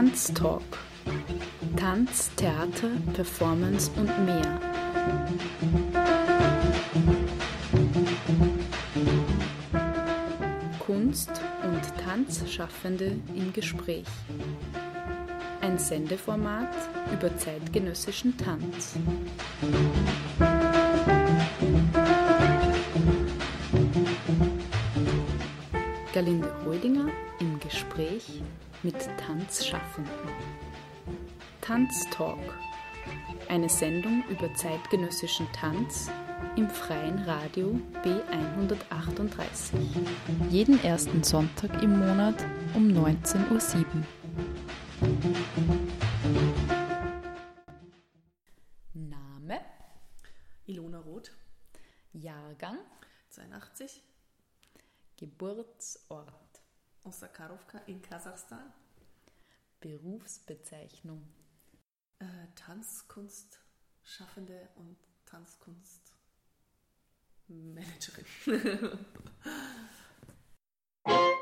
Tanztalk. Tanz, Theater, Performance und mehr. Kunst- und Tanzschaffende im Gespräch. Ein Sendeformat über zeitgenössischen Tanz. Galinde Holdinger im Gespräch mit Tanzschaffenden. Tanztalk. Eine Sendung über zeitgenössischen Tanz im freien Radio B138. Jeden ersten Sonntag im Monat um 19.07 Uhr. Name, Ilona Roth, Jahrgang, 82, Geburtsort, Osakarovka in Kasachstan, Berufsbezeichnung, äh, Tanzkunstschaffende und Tanzkunstmanagerin.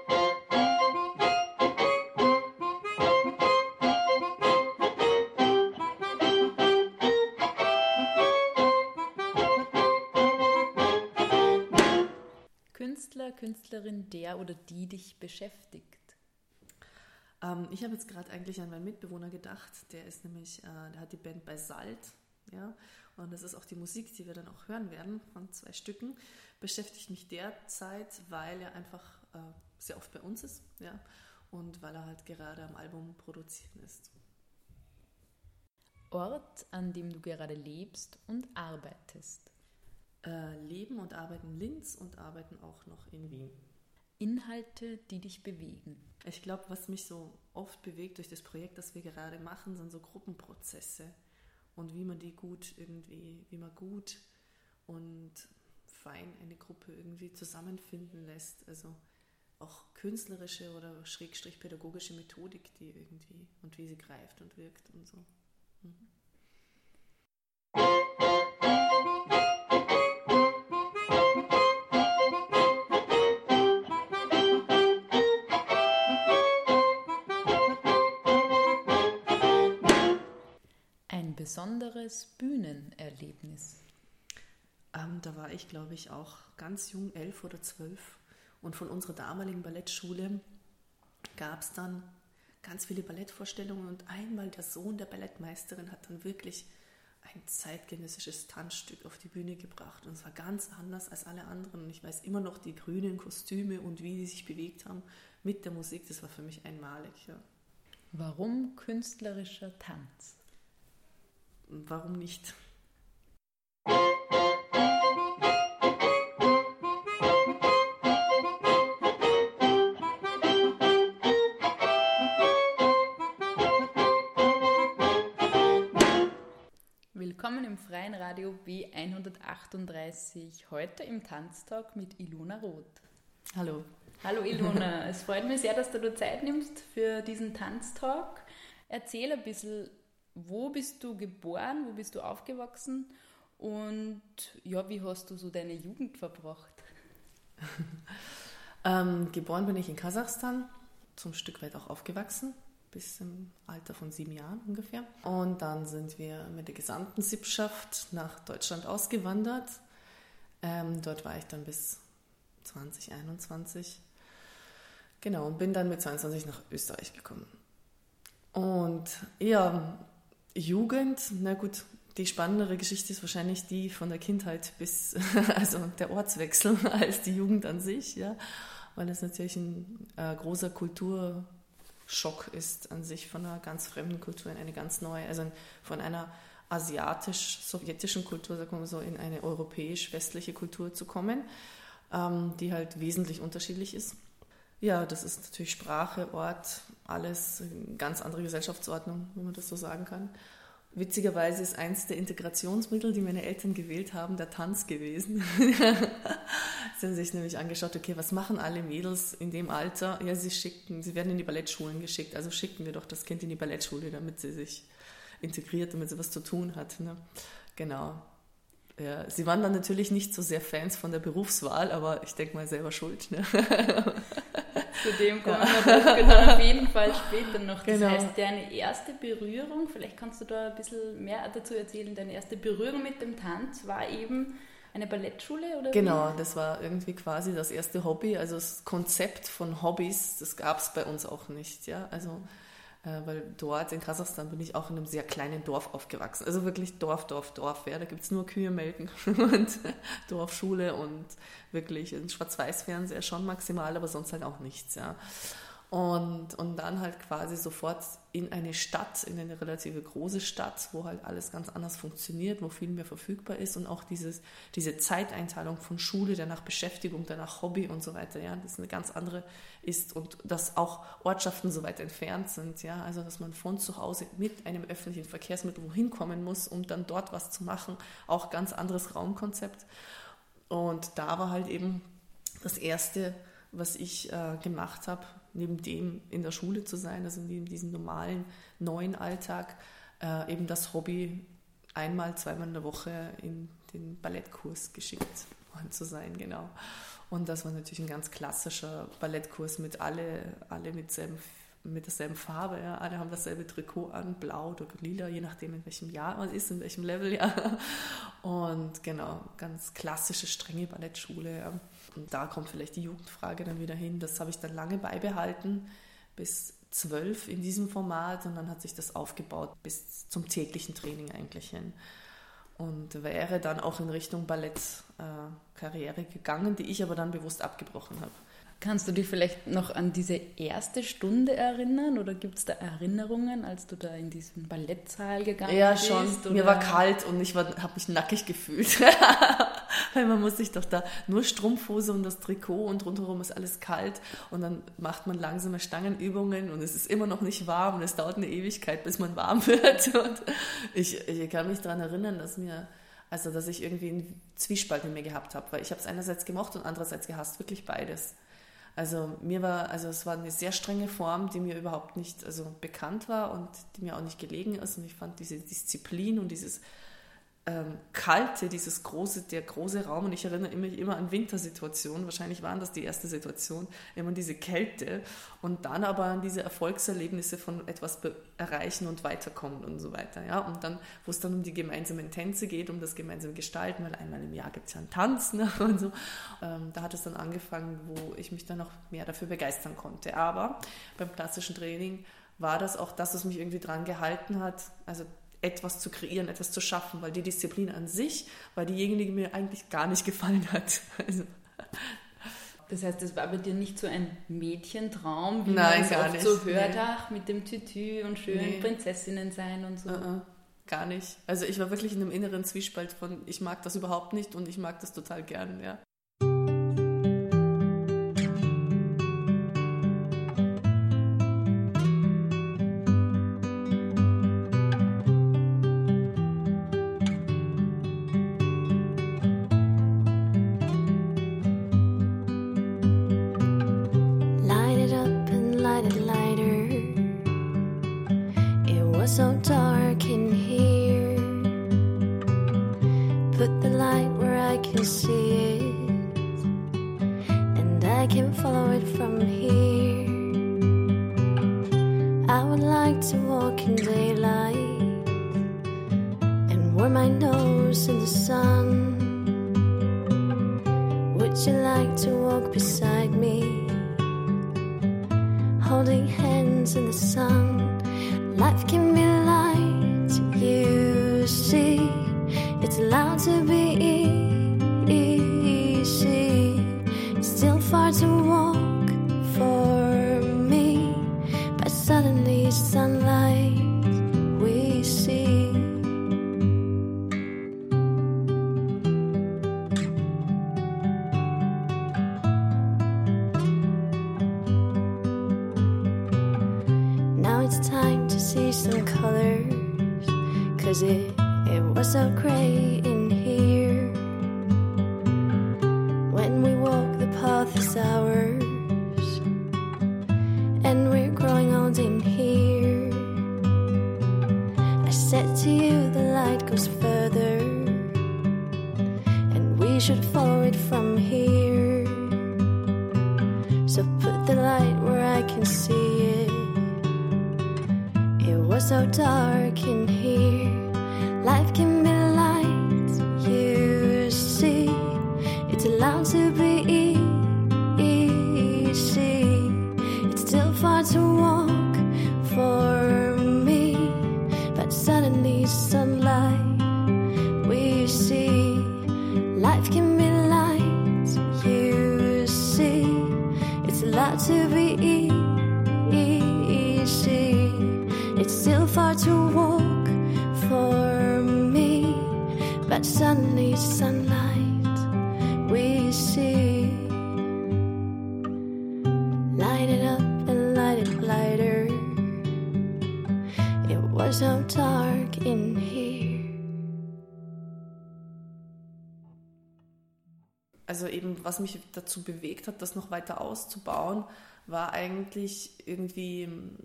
Künstlerin, der oder die dich beschäftigt. ähm, ich habe jetzt gerade eigentlich an meinen Mitbewohner gedacht. Der ist nämlich, äh, der hat die Band bei Salt, ja, und das ist auch die Musik, die wir dann auch hören werden von zwei Stücken. Beschäftigt mich derzeit, weil er einfach äh, sehr oft bei uns ist, ja, und weil er halt gerade am Album produzieren ist. Ort, an dem du gerade lebst und arbeitest. Äh, leben und arbeiten in Linz und arbeiten auch noch in Wien. Inhalte, die dich bewegen. Ich glaube, was mich so oft bewegt durch das Projekt, das wir gerade machen, sind so Gruppenprozesse und wie man die gut irgendwie, wie man gut und fein eine Gruppe irgendwie zusammenfinden lässt. Also auch künstlerische oder schrägstrich pädagogische Methodik, die irgendwie und wie sie greift und wirkt und so. Mhm. Besonderes Bühnenerlebnis. Ähm, da war ich, glaube ich, auch ganz jung, elf oder zwölf. Und von unserer damaligen Ballettschule gab es dann ganz viele Ballettvorstellungen. Und einmal der Sohn der Ballettmeisterin hat dann wirklich ein zeitgenössisches Tanzstück auf die Bühne gebracht. Und es war ganz anders als alle anderen. Und ich weiß immer noch die grünen Kostüme und wie die sich bewegt haben mit der Musik. Das war für mich einmalig. Ja. Warum künstlerischer Tanz? Warum nicht? Willkommen im freien Radio B138. Heute im Tanztalk mit Ilona Roth. Hallo. Hallo Ilona, es freut mich sehr, dass du dir Zeit nimmst für diesen Tanztalk. Erzähl ein bisschen, wo bist du geboren, wo bist du aufgewachsen und ja, wie hast du so deine Jugend verbracht? Ähm, geboren bin ich in Kasachstan, zum Stück weit auch aufgewachsen, bis im Alter von sieben Jahren ungefähr. Und dann sind wir mit der gesamten Sippschaft nach Deutschland ausgewandert. Ähm, dort war ich dann bis 2021. Genau, und bin dann mit 22 nach Österreich gekommen. Und ja, Jugend, na gut, die spannendere Geschichte ist wahrscheinlich die von der Kindheit bis, also der Ortswechsel als die Jugend an sich, ja, weil das natürlich ein äh, großer Kulturschock ist an sich von einer ganz fremden Kultur in eine ganz neue, also von einer asiatisch-sowjetischen Kultur, sagen wir so, in eine europäisch-westliche Kultur zu kommen, ähm, die halt wesentlich unterschiedlich ist. Ja, das ist natürlich Sprache, Ort, alles, eine ganz andere Gesellschaftsordnung, wenn man das so sagen kann. Witzigerweise ist eins der Integrationsmittel, die meine Eltern gewählt haben, der Tanz gewesen. sie haben sich nämlich angeschaut, okay, was machen alle Mädels in dem Alter? Ja, sie schicken, sie werden in die Ballettschulen geschickt, also schicken wir doch das Kind in die Ballettschule, damit sie sich integriert, damit sie was zu tun hat. Ne? Genau. Ja, sie waren dann natürlich nicht so sehr Fans von der Berufswahl, aber ich denke mal selber schuld. Ne? Zu dem kommen wir dann auf jeden Fall später noch. Das Genau. heißt, deine erste Berührung, vielleicht kannst du da ein bisschen mehr dazu erzählen, deine erste Berührung mit dem Tanz war eben eine Ballettschule oder Genau, das war irgendwie quasi das erste Hobby. Also das Konzept von Hobbys, das gab es bei uns auch nicht. Ja? Also, weil dort in Kasachstan bin ich auch in einem sehr kleinen Dorf aufgewachsen. Also wirklich Dorf, Dorf, Dorf. Ja? Da gibt es nur Kühe melken und Dorfschule und wirklich ein Schwarz-Weiß-Fernseher schon maximal, aber sonst halt auch nichts. Ja? Und, und dann halt quasi sofort in eine Stadt, in eine relative große Stadt, wo halt alles ganz anders funktioniert, wo viel mehr verfügbar ist und auch dieses, diese Zeiteinteilung von Schule, danach Beschäftigung, danach Hobby und so weiter, ja, das eine ganz andere ist und dass auch Ortschaften so weit entfernt sind, ja, also dass man von zu Hause mit einem öffentlichen Verkehrsmittel wohin kommen muss, um dann dort was zu machen, auch ganz anderes Raumkonzept. Und da war halt eben das erste, was ich äh, gemacht habe, neben dem in der Schule zu sein, also neben diesem normalen neuen Alltag, äh, eben das Hobby, einmal, zweimal in der Woche in den Ballettkurs geschickt worden zu sein, genau. Und das war natürlich ein ganz klassischer Ballettkurs mit alle, alle mit, selben, mit derselben Farbe, ja. alle haben dasselbe Trikot an, blau oder lila, je nachdem in welchem Jahr man ist, in welchem Level, ja. Und genau, ganz klassische, strenge Ballettschule. Ja. Und da kommt vielleicht die Jugendfrage dann wieder hin. Das habe ich dann lange beibehalten, bis zwölf in diesem Format und dann hat sich das aufgebaut bis zum täglichen Training eigentlich hin. Und wäre dann auch in Richtung Ballettkarriere äh, gegangen, die ich aber dann bewusst abgebrochen habe. Kannst du dich vielleicht noch an diese erste Stunde erinnern oder gibt es da Erinnerungen, als du da in diesen Ballettsaal gegangen ja, bist? Ja, schon. Mir war kalt und ich habe mich nackig gefühlt. Weil man muss sich doch da nur Strumpfhose und das Trikot und rundherum ist alles kalt und dann macht man langsame Stangenübungen und es ist immer noch nicht warm und es dauert eine Ewigkeit, bis man warm wird. Und ich, ich kann mich daran erinnern, dass mir also dass ich irgendwie einen Zwiespalt in mir gehabt habe, weil ich habe es einerseits gemocht und andererseits gehasst, wirklich beides. Also mir war, also es war eine sehr strenge Form, die mir überhaupt nicht also bekannt war und die mir auch nicht gelegen ist. Und ich fand diese Disziplin und dieses ähm, kalte, dieses große, der große Raum. Und ich erinnere mich immer an Wintersituationen. Wahrscheinlich waren das die erste Situation, immer diese Kälte und dann aber an diese Erfolgserlebnisse von etwas erreichen und weiterkommen und so weiter. Ja, und dann, wo es dann um die gemeinsamen Tänze geht, um das gemeinsame Gestalten, weil einmal im Jahr gibt es ja einen Tanz ne, und so. Ähm, da hat es dann angefangen, wo ich mich dann noch mehr dafür begeistern konnte. Aber beim klassischen Training war das auch das, was mich irgendwie dran gehalten hat. Also etwas zu kreieren, etwas zu schaffen, weil die Disziplin an sich war diejenige, die mir eigentlich gar nicht gefallen hat. Also, das heißt, es war bei dir nicht so ein Mädchentraum, wie Nein, man es oft nicht. so hört, Nee. ach, mit dem Tütü und schön Nee. Prinzessinnen sein und so. uh-uh, gar nicht. Also ich war wirklich in einem inneren Zwiespalt von, ich mag das überhaupt nicht und ich mag das total gern, ja. To be easy. It's still far to walk for me, but suddenly sunlight Also eben, was mich dazu bewegt hat, das noch weiter auszubauen, war eigentlich irgendwie ähm,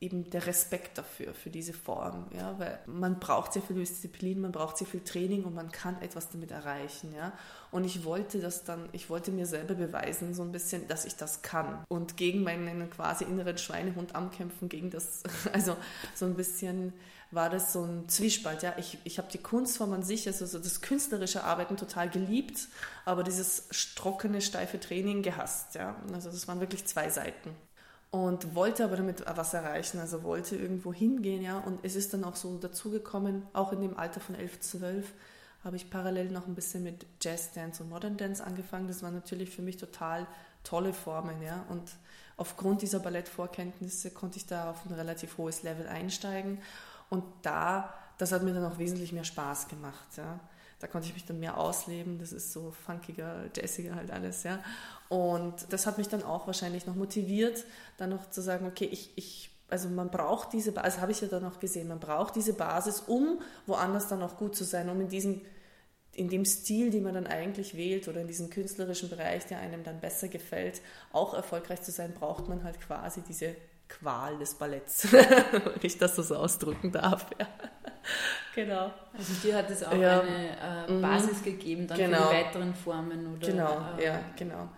eben der Respekt dafür, für diese Form. Ja? Weil man braucht sehr viel Disziplin, man braucht sehr viel Training und man kann etwas damit erreichen. Ja? Und ich wollte das dann, ich wollte mir selber beweisen, so ein bisschen, dass ich das kann. Und gegen meinen quasi inneren Schweinehund ankämpfen, gegen das, also so ein bisschen war das so ein Zwiespalt. Ja, ich, ich habe die Kunstform an sich, also so das künstlerische Arbeiten total geliebt, aber dieses trockene, steife Training gehasst. Ja, also das waren wirklich zwei Seiten. Und wollte aber damit was erreichen, also wollte irgendwo hingehen, ja. Und es ist dann auch so dazugekommen, auch in dem Alter von 11, 12, habe ich parallel noch ein bisschen mit Jazz Dance und Modern Dance angefangen. Das waren natürlich für mich total tolle Formen, ja. Und aufgrund dieser Ballettvorkenntnisse konnte ich da auf ein relativ hohes Level einsteigen. Und da, das hat mir dann auch wesentlich mehr Spaß gemacht, ja. Da konnte ich mich dann mehr ausleben. Das ist so funkiger, jazziger halt alles, ja. Und das hat mich dann auch wahrscheinlich noch motiviert, dann noch zu sagen, okay, ich, ich also man braucht diese Basis, also habe ich ja dann noch gesehen, man braucht diese Basis, um woanders dann auch gut zu sein, um in diesem in dem Stil, den man dann eigentlich wählt oder in diesem künstlerischen Bereich, der einem dann besser gefällt, auch erfolgreich zu sein, braucht man halt quasi diese Qual des Balletts, wenn ich das so ausdrücken darf. Ja. Genau. Also dir hat es auch Ja. eine äh, Mhm. Basis gegeben dann Genau. für die weiteren Formen oder Genau, äh, ja, genau.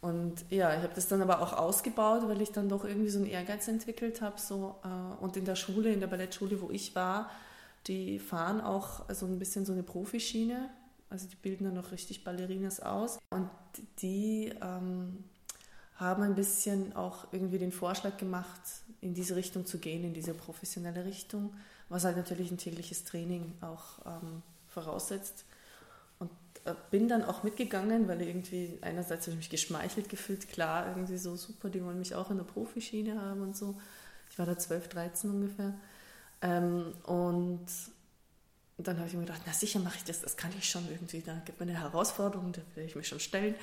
Und ja, ich habe das dann aber auch ausgebaut, weil ich dann doch irgendwie so einen Ehrgeiz entwickelt habe. So, äh, und in der Schule, in der Ballettschule, wo ich war, die fahren auch so ein bisschen so eine Profischiene. Also die bilden dann auch richtig Ballerinas aus. Und die ähm, haben ein bisschen auch irgendwie den Vorschlag gemacht, in diese Richtung zu gehen, in diese professionelle Richtung, was halt natürlich ein tägliches Training auch ähm, voraussetzt. Und äh, bin dann auch mitgegangen, weil irgendwie einerseits habe ich mich geschmeichelt gefühlt, klar, irgendwie so super, die wollen mich auch in der Profischiene haben und so. Ich war da 12, 13 ungefähr. Ähm, und dann habe ich mir gedacht, na sicher mache ich das, das kann ich schon irgendwie, da gibt mir eine Herausforderung, da werde ich mich schon stellen.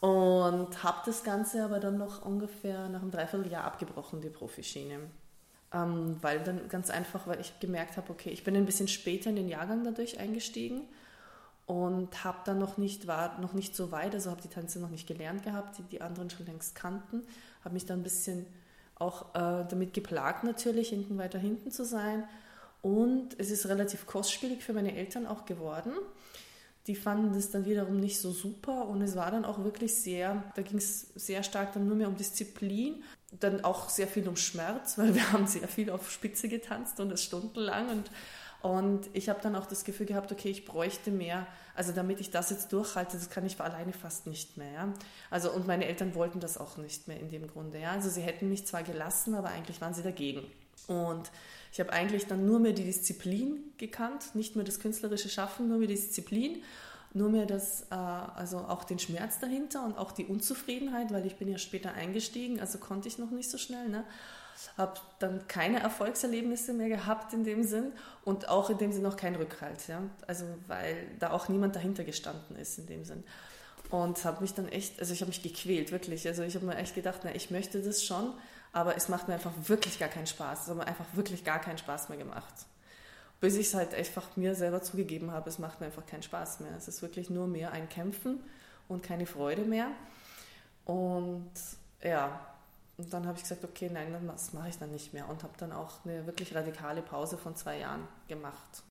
Und habe das Ganze aber dann noch ungefähr nach einem Dreivierteljahr abgebrochen, die Profischiene. Ähm, weil dann ganz einfach, weil ich gemerkt habe, okay, ich bin ein bisschen später in den Jahrgang dadurch eingestiegen und habe dann noch nicht, war noch nicht so weit, also habe die Tänze noch nicht gelernt gehabt, die die anderen schon längst kannten, habe mich dann ein bisschen auch äh, damit geplagt natürlich, hinten weiter hinten zu sein und es ist relativ kostspielig für meine Eltern auch geworden. Die fanden das dann wiederum nicht so super und es war dann auch wirklich sehr, da ging es sehr stark dann nur mehr um Disziplin, dann auch sehr viel um Schmerz, weil wir haben sehr viel auf Spitze getanzt und das stundenlang und und ich habe dann auch das Gefühl gehabt, okay, ich bräuchte mehr, also damit ich das jetzt durchhalte, das kann ich alleine fast nicht mehr. Ja? Also und meine Eltern wollten das auch nicht mehr in dem Grunde. Ja? Also sie hätten mich zwar gelassen, aber eigentlich waren sie dagegen. Und ich habe eigentlich dann nur mehr die Disziplin gekannt, nicht mehr das künstlerische Schaffen, nur mehr die Disziplin, nur mehr das, äh, also auch den Schmerz dahinter und auch die Unzufriedenheit, weil ich bin ja später eingestiegen, also konnte ich noch nicht so schnell. Ne? Habe dann keine Erfolgserlebnisse mehr gehabt in dem Sinn und auch in dem Sinn noch kein Rückhalt. Ja? Also weil da auch niemand dahinter gestanden ist in dem Sinn. Und habe mich dann echt, also ich habe mich gequält, wirklich. Also ich habe mir echt gedacht, na, ich möchte das schon, aber es macht mir einfach wirklich gar keinen Spaß. Es hat mir einfach wirklich gar keinen Spaß mehr gemacht. Bis ich es halt einfach mir selber zugegeben habe, es macht mir einfach keinen Spaß mehr. Es ist wirklich nur mehr ein Kämpfen und keine Freude mehr. Und ja, und dann habe ich gesagt, okay, nein, das mache ich dann nicht mehr und habe dann auch eine wirklich radikale Pause von zwei Jahren gemacht.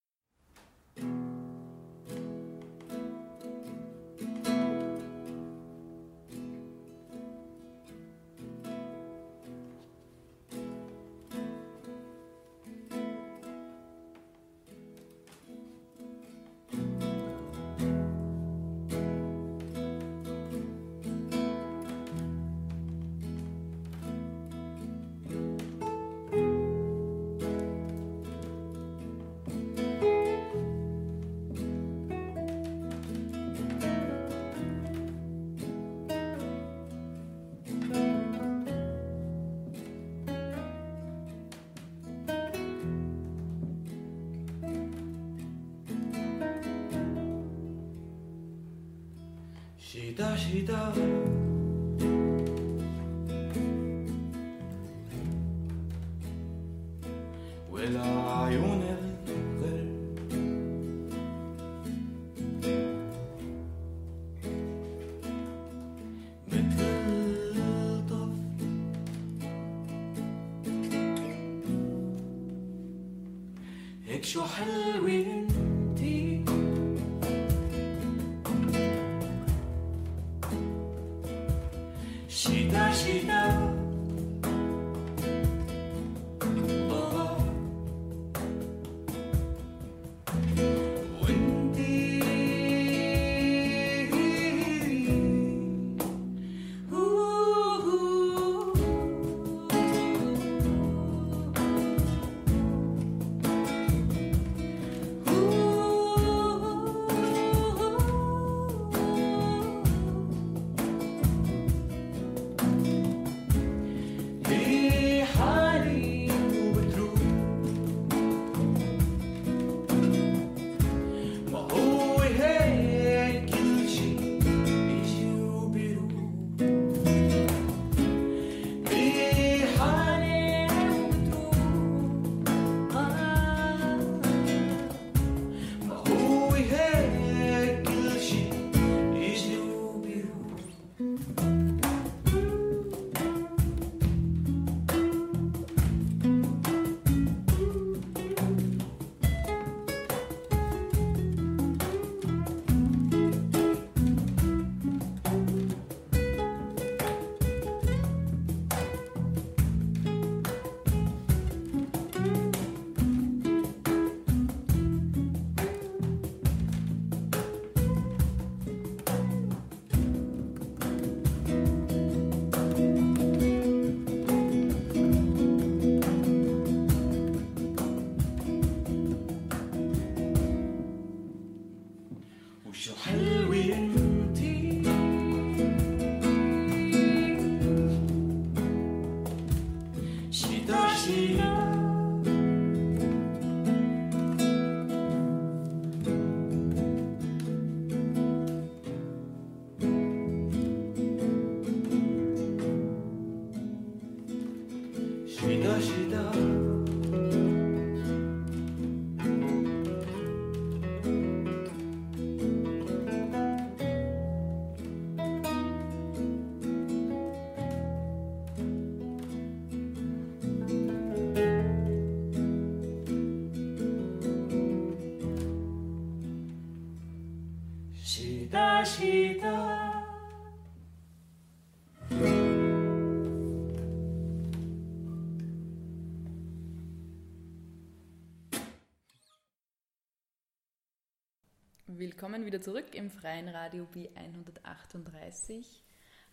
Willkommen wieder zurück im freien Radio B138.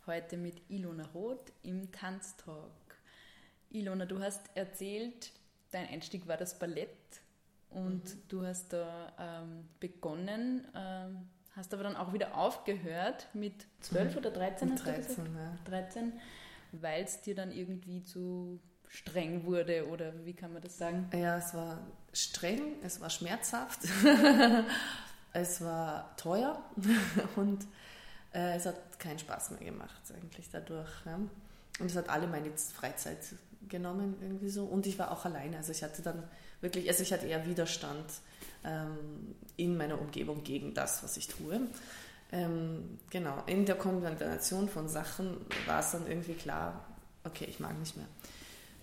Heute mit Ilona Roth im Tanztalk. Ilona, du hast erzählt, dein Einstieg war das Ballett und du hast da ähm, begonnen, ähm, hast aber dann auch wieder aufgehört mit 12 oder 13, Mit hast du 13, gesagt? ja. 13, weil es dir dann irgendwie zu streng wurde oder wie kann man das sagen? Ja, es war streng, es war schmerzhaft, es war teuer und äh, es hat keinen Spaß mehr gemacht eigentlich dadurch. Ja. Und es hat alle meine Freizeit genommen irgendwie so. Und ich war auch alleine, also ich hatte dann wirklich, also ich hatte eher Widerstand ähm, in meiner Umgebung gegen das, was ich tue. Ähm, genau, in der Kombination von Sachen war es dann irgendwie klar, okay, ich mag nicht mehr.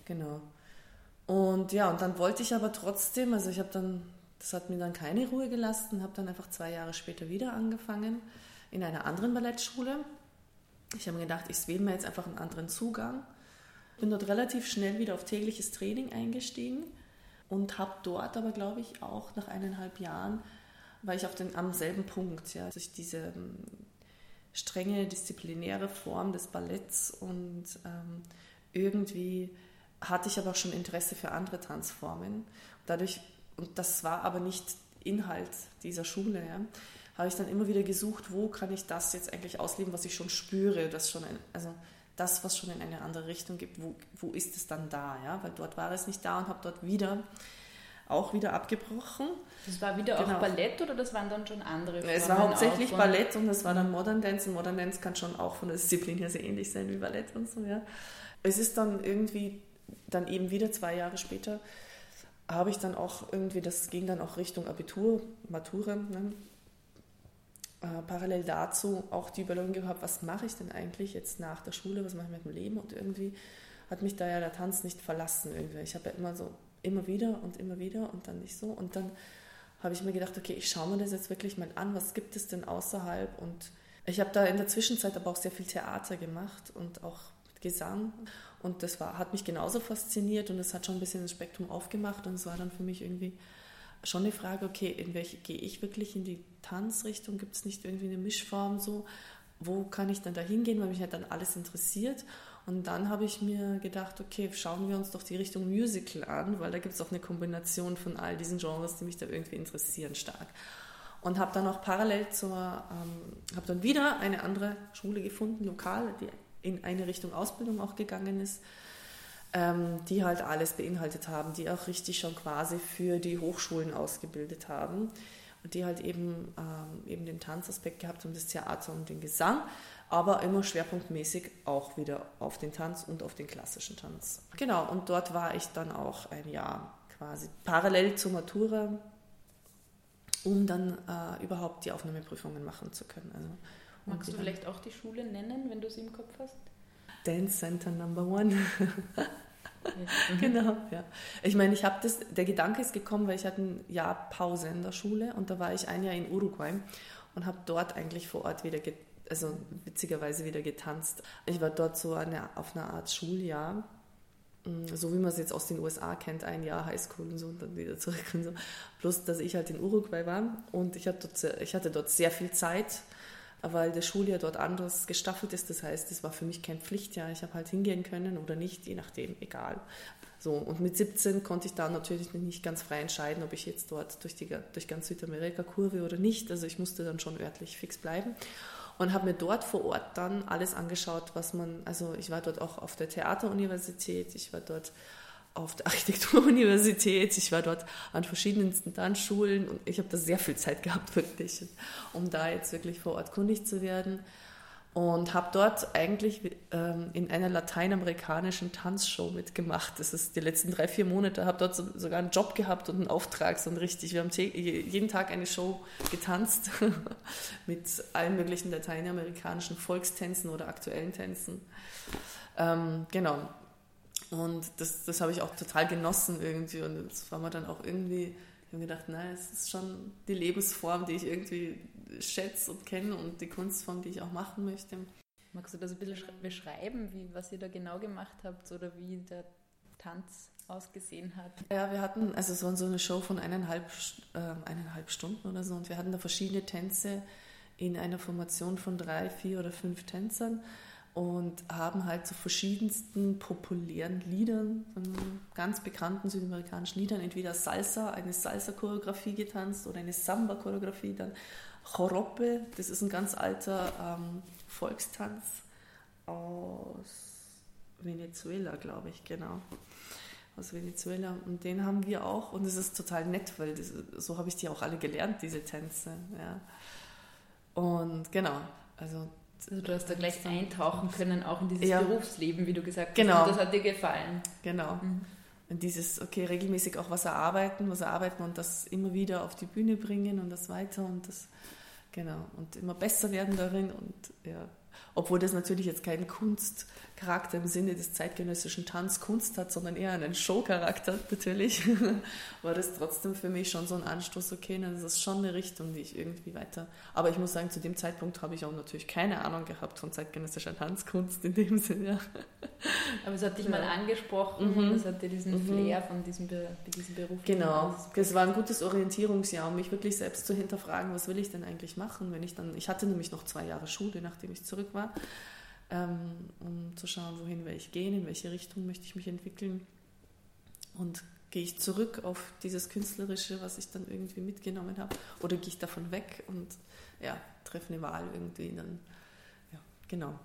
Genau. Und ja, und dann wollte ich aber trotzdem, also ich habe dann, das hat mir dann keine Ruhe gelassen, habe dann einfach zwei Jahre später wieder angefangen in einer anderen Ballettschule. Ich habe mir gedacht, ich wähle mir jetzt einfach einen anderen Zugang. Bin dort relativ schnell wieder auf tägliches Training eingestiegen und habe dort aber, glaube ich, auch nach eineinhalb Jahren, war ich auf den, am selben Punkt, ja, durch diese ähm, strenge disziplinäre Form des Balletts und ähm, irgendwie hatte ich aber auch schon Interesse für andere Tanzformen. Dadurch, und das war aber nicht Inhalt dieser Schule, ja, habe ich dann immer wieder gesucht, wo kann ich das jetzt eigentlich ausleben, was ich schon spüre, das schon ein, also das, was schon in eine andere Richtung gibt, wo, wo ist es dann da, ja, weil dort war es nicht da und habe dort wieder auch wieder abgebrochen. Das war wieder Genau. auch Ballett oder das waren dann schon andere Es Formen war hauptsächlich Ballett und es war dann Modern Dance. Und Modern Dance kann schon auch von der Disziplin her sehr ähnlich sein wie Ballett und so, ja. Es ist dann irgendwie, dann eben wieder zwei Jahre später, habe ich dann auch irgendwie, das ging dann auch Richtung Abitur, Matura, ne? äh, parallel dazu auch die Überlegung gehabt, was mache ich denn eigentlich jetzt nach der Schule, was mache ich mit dem Leben und irgendwie hat mich da ja der Tanz nicht verlassen irgendwie. Ich habe ja immer so, immer wieder und immer wieder und dann nicht so und dann habe ich mir gedacht, okay, ich schaue mir das jetzt wirklich mal an, was gibt es denn außerhalb und ich habe da in der Zwischenzeit aber auch sehr viel Theater gemacht und auch Gesang und das war, hat mich genauso fasziniert und es hat schon ein bisschen das Spektrum aufgemacht und es war dann für mich irgendwie schon die Frage, okay, in welche gehe ich wirklich in die Tanzrichtung? Gibt es nicht irgendwie eine Mischform so? Wo kann ich dann da hingehen, weil mich halt dann alles interessiert? Und dann habe ich mir gedacht, okay, schauen wir uns doch die Richtung Musical an, weil da gibt es auch eine Kombination von all diesen Genres, die mich da irgendwie interessieren stark. Und habe dann auch parallel zur, ähm, habe dann wieder eine andere Schule gefunden, lokal, die in eine Richtung Ausbildung auch gegangen ist ähm, die halt alles beinhaltet haben, die auch richtig schon quasi für die Hochschulen ausgebildet haben und die halt eben, ähm, eben den Tanzaspekt gehabt haben, das Theater und den Gesang, aber immer schwerpunktmäßig auch wieder auf den Tanz und auf den klassischen Tanz. Genau, und dort war ich dann auch ein Jahr quasi parallel zur Matura, um dann äh, überhaupt die Aufnahmeprüfungen machen zu können. Also, Magst du vielleicht auch die Schule nennen, wenn du sie im Kopf hast? Dance Center Number One. Mhm. Genau, ja. Ich meine, ich habe das, der Gedanke ist gekommen, weil ich hatte ein Jahr Pause in der Schule und da war ich ein Jahr in Uruguay und habe dort eigentlich vor Ort wieder, also witzigerweise wieder getanzt. Ich war dort so eine, auf einer Art Schuljahr, mm, so wie man es jetzt aus den USA kennt, ein Jahr Highschool und so und dann wieder zurück und so. Bloß, dass ich halt in Uruguay war und ich hatte dort, ich hatte dort sehr viel Zeit, weil das Schuljahr dort anders gestaffelt ist. Das heißt, es war für mich kein Pflichtjahr. Ich habe halt hingehen können oder nicht, je nachdem, egal. So, und mit 17 konnte ich dann natürlich nicht ganz frei entscheiden, ob ich jetzt dort durch, die, durch ganz Südamerika kurve oder nicht. Also ich musste dann schon örtlich fix bleiben und habe mir dort vor Ort dann alles angeschaut, was man, also ich war dort auch auf der Theateruniversität, ich war dort auf der Architekturuniversität, ich war dort an verschiedensten Tanzschulen und ich habe da sehr viel Zeit gehabt, wirklich, um da jetzt wirklich vor Ort kundig zu werden. Und habe dort eigentlich ähm, in einer lateinamerikanischen Tanzshow mitgemacht. Das ist die letzten drei, vier Monate. Habe dort so, sogar einen Job gehabt und einen Auftrag, so richtig. Wir haben jeden Tag eine Show getanzt mit allen möglichen lateinamerikanischen Volkstänzen oder aktuellen Tänzen. Ähm, genau. Und das, das habe ich auch total genossen irgendwie. Und das war mir dann auch irgendwie, ich habe gedacht, nein, es ist schon die Lebensform, die ich irgendwie schätze und kenne und die Kunstform, die ich auch machen möchte. Magst du das ein bisschen schrei- beschreiben, wie, was ihr da genau gemacht habt oder wie der Tanz ausgesehen hat? Ja, wir hatten, also es war so eine Show von eineinhalb, äh, eineinhalb Stunden oder so und wir hatten da verschiedene Tänze in einer Formation von drei, vier oder fünf Tänzern und haben halt zu verschiedensten populären Liedern, ganz bekannten südamerikanischen Liedern, entweder Salsa, eine Salsa-Choreografie getanzt oder eine Samba-Choreografie, dann Jorope, das ist ein ganz alter ähm, Volkstanz aus Venezuela, glaube ich, genau aus Venezuela. Und den haben wir auch. Und es ist total nett, weil das, so habe ich die auch alle gelernt, diese Tänze. Ja. Und genau, also Also du hast da gleich eintauchen können, auch in dieses Ja. Berufsleben, wie du gesagt hast. Genau. Und das hat dir gefallen. genau. Und dieses, okay, regelmäßig auch was erarbeiten, was erarbeiten und das immer wieder auf die Bühne bringen und das weiter und das, genau, und immer besser werden darin und ja. Obwohl das natürlich jetzt keinen Kunstcharakter im Sinne des zeitgenössischen Tanz Kunst hat, sondern eher einen Showcharakter natürlich, war das trotzdem für mich schon so ein Anstoß, okay, das ist schon eine Richtung, die ich irgendwie weiter. Aber ich muss sagen, zu dem Zeitpunkt habe ich auch natürlich keine Ahnung gehabt von zeitgenössischer Tanzkunst in dem Sinne. Aber es hat dich Ja. mal angesprochen, Mhm. das hat dir diesen Mhm. Flair von diesem, Be diesem Beruf Genau, das war ein gutes Orientierungsjahr, um mich wirklich selbst zu hinterfragen, was will ich denn eigentlich machen, wenn ich dann, ich hatte nämlich noch zwei Jahre Schule, nachdem ich zurück war, ähm, um zu schauen, wohin will ich gehen, in welche Richtung möchte ich mich entwickeln und gehe ich zurück auf dieses Künstlerische, was ich dann irgendwie mitgenommen habe, oder gehe ich davon weg und ja, treffe eine Wahl irgendwie dann, ja, genau.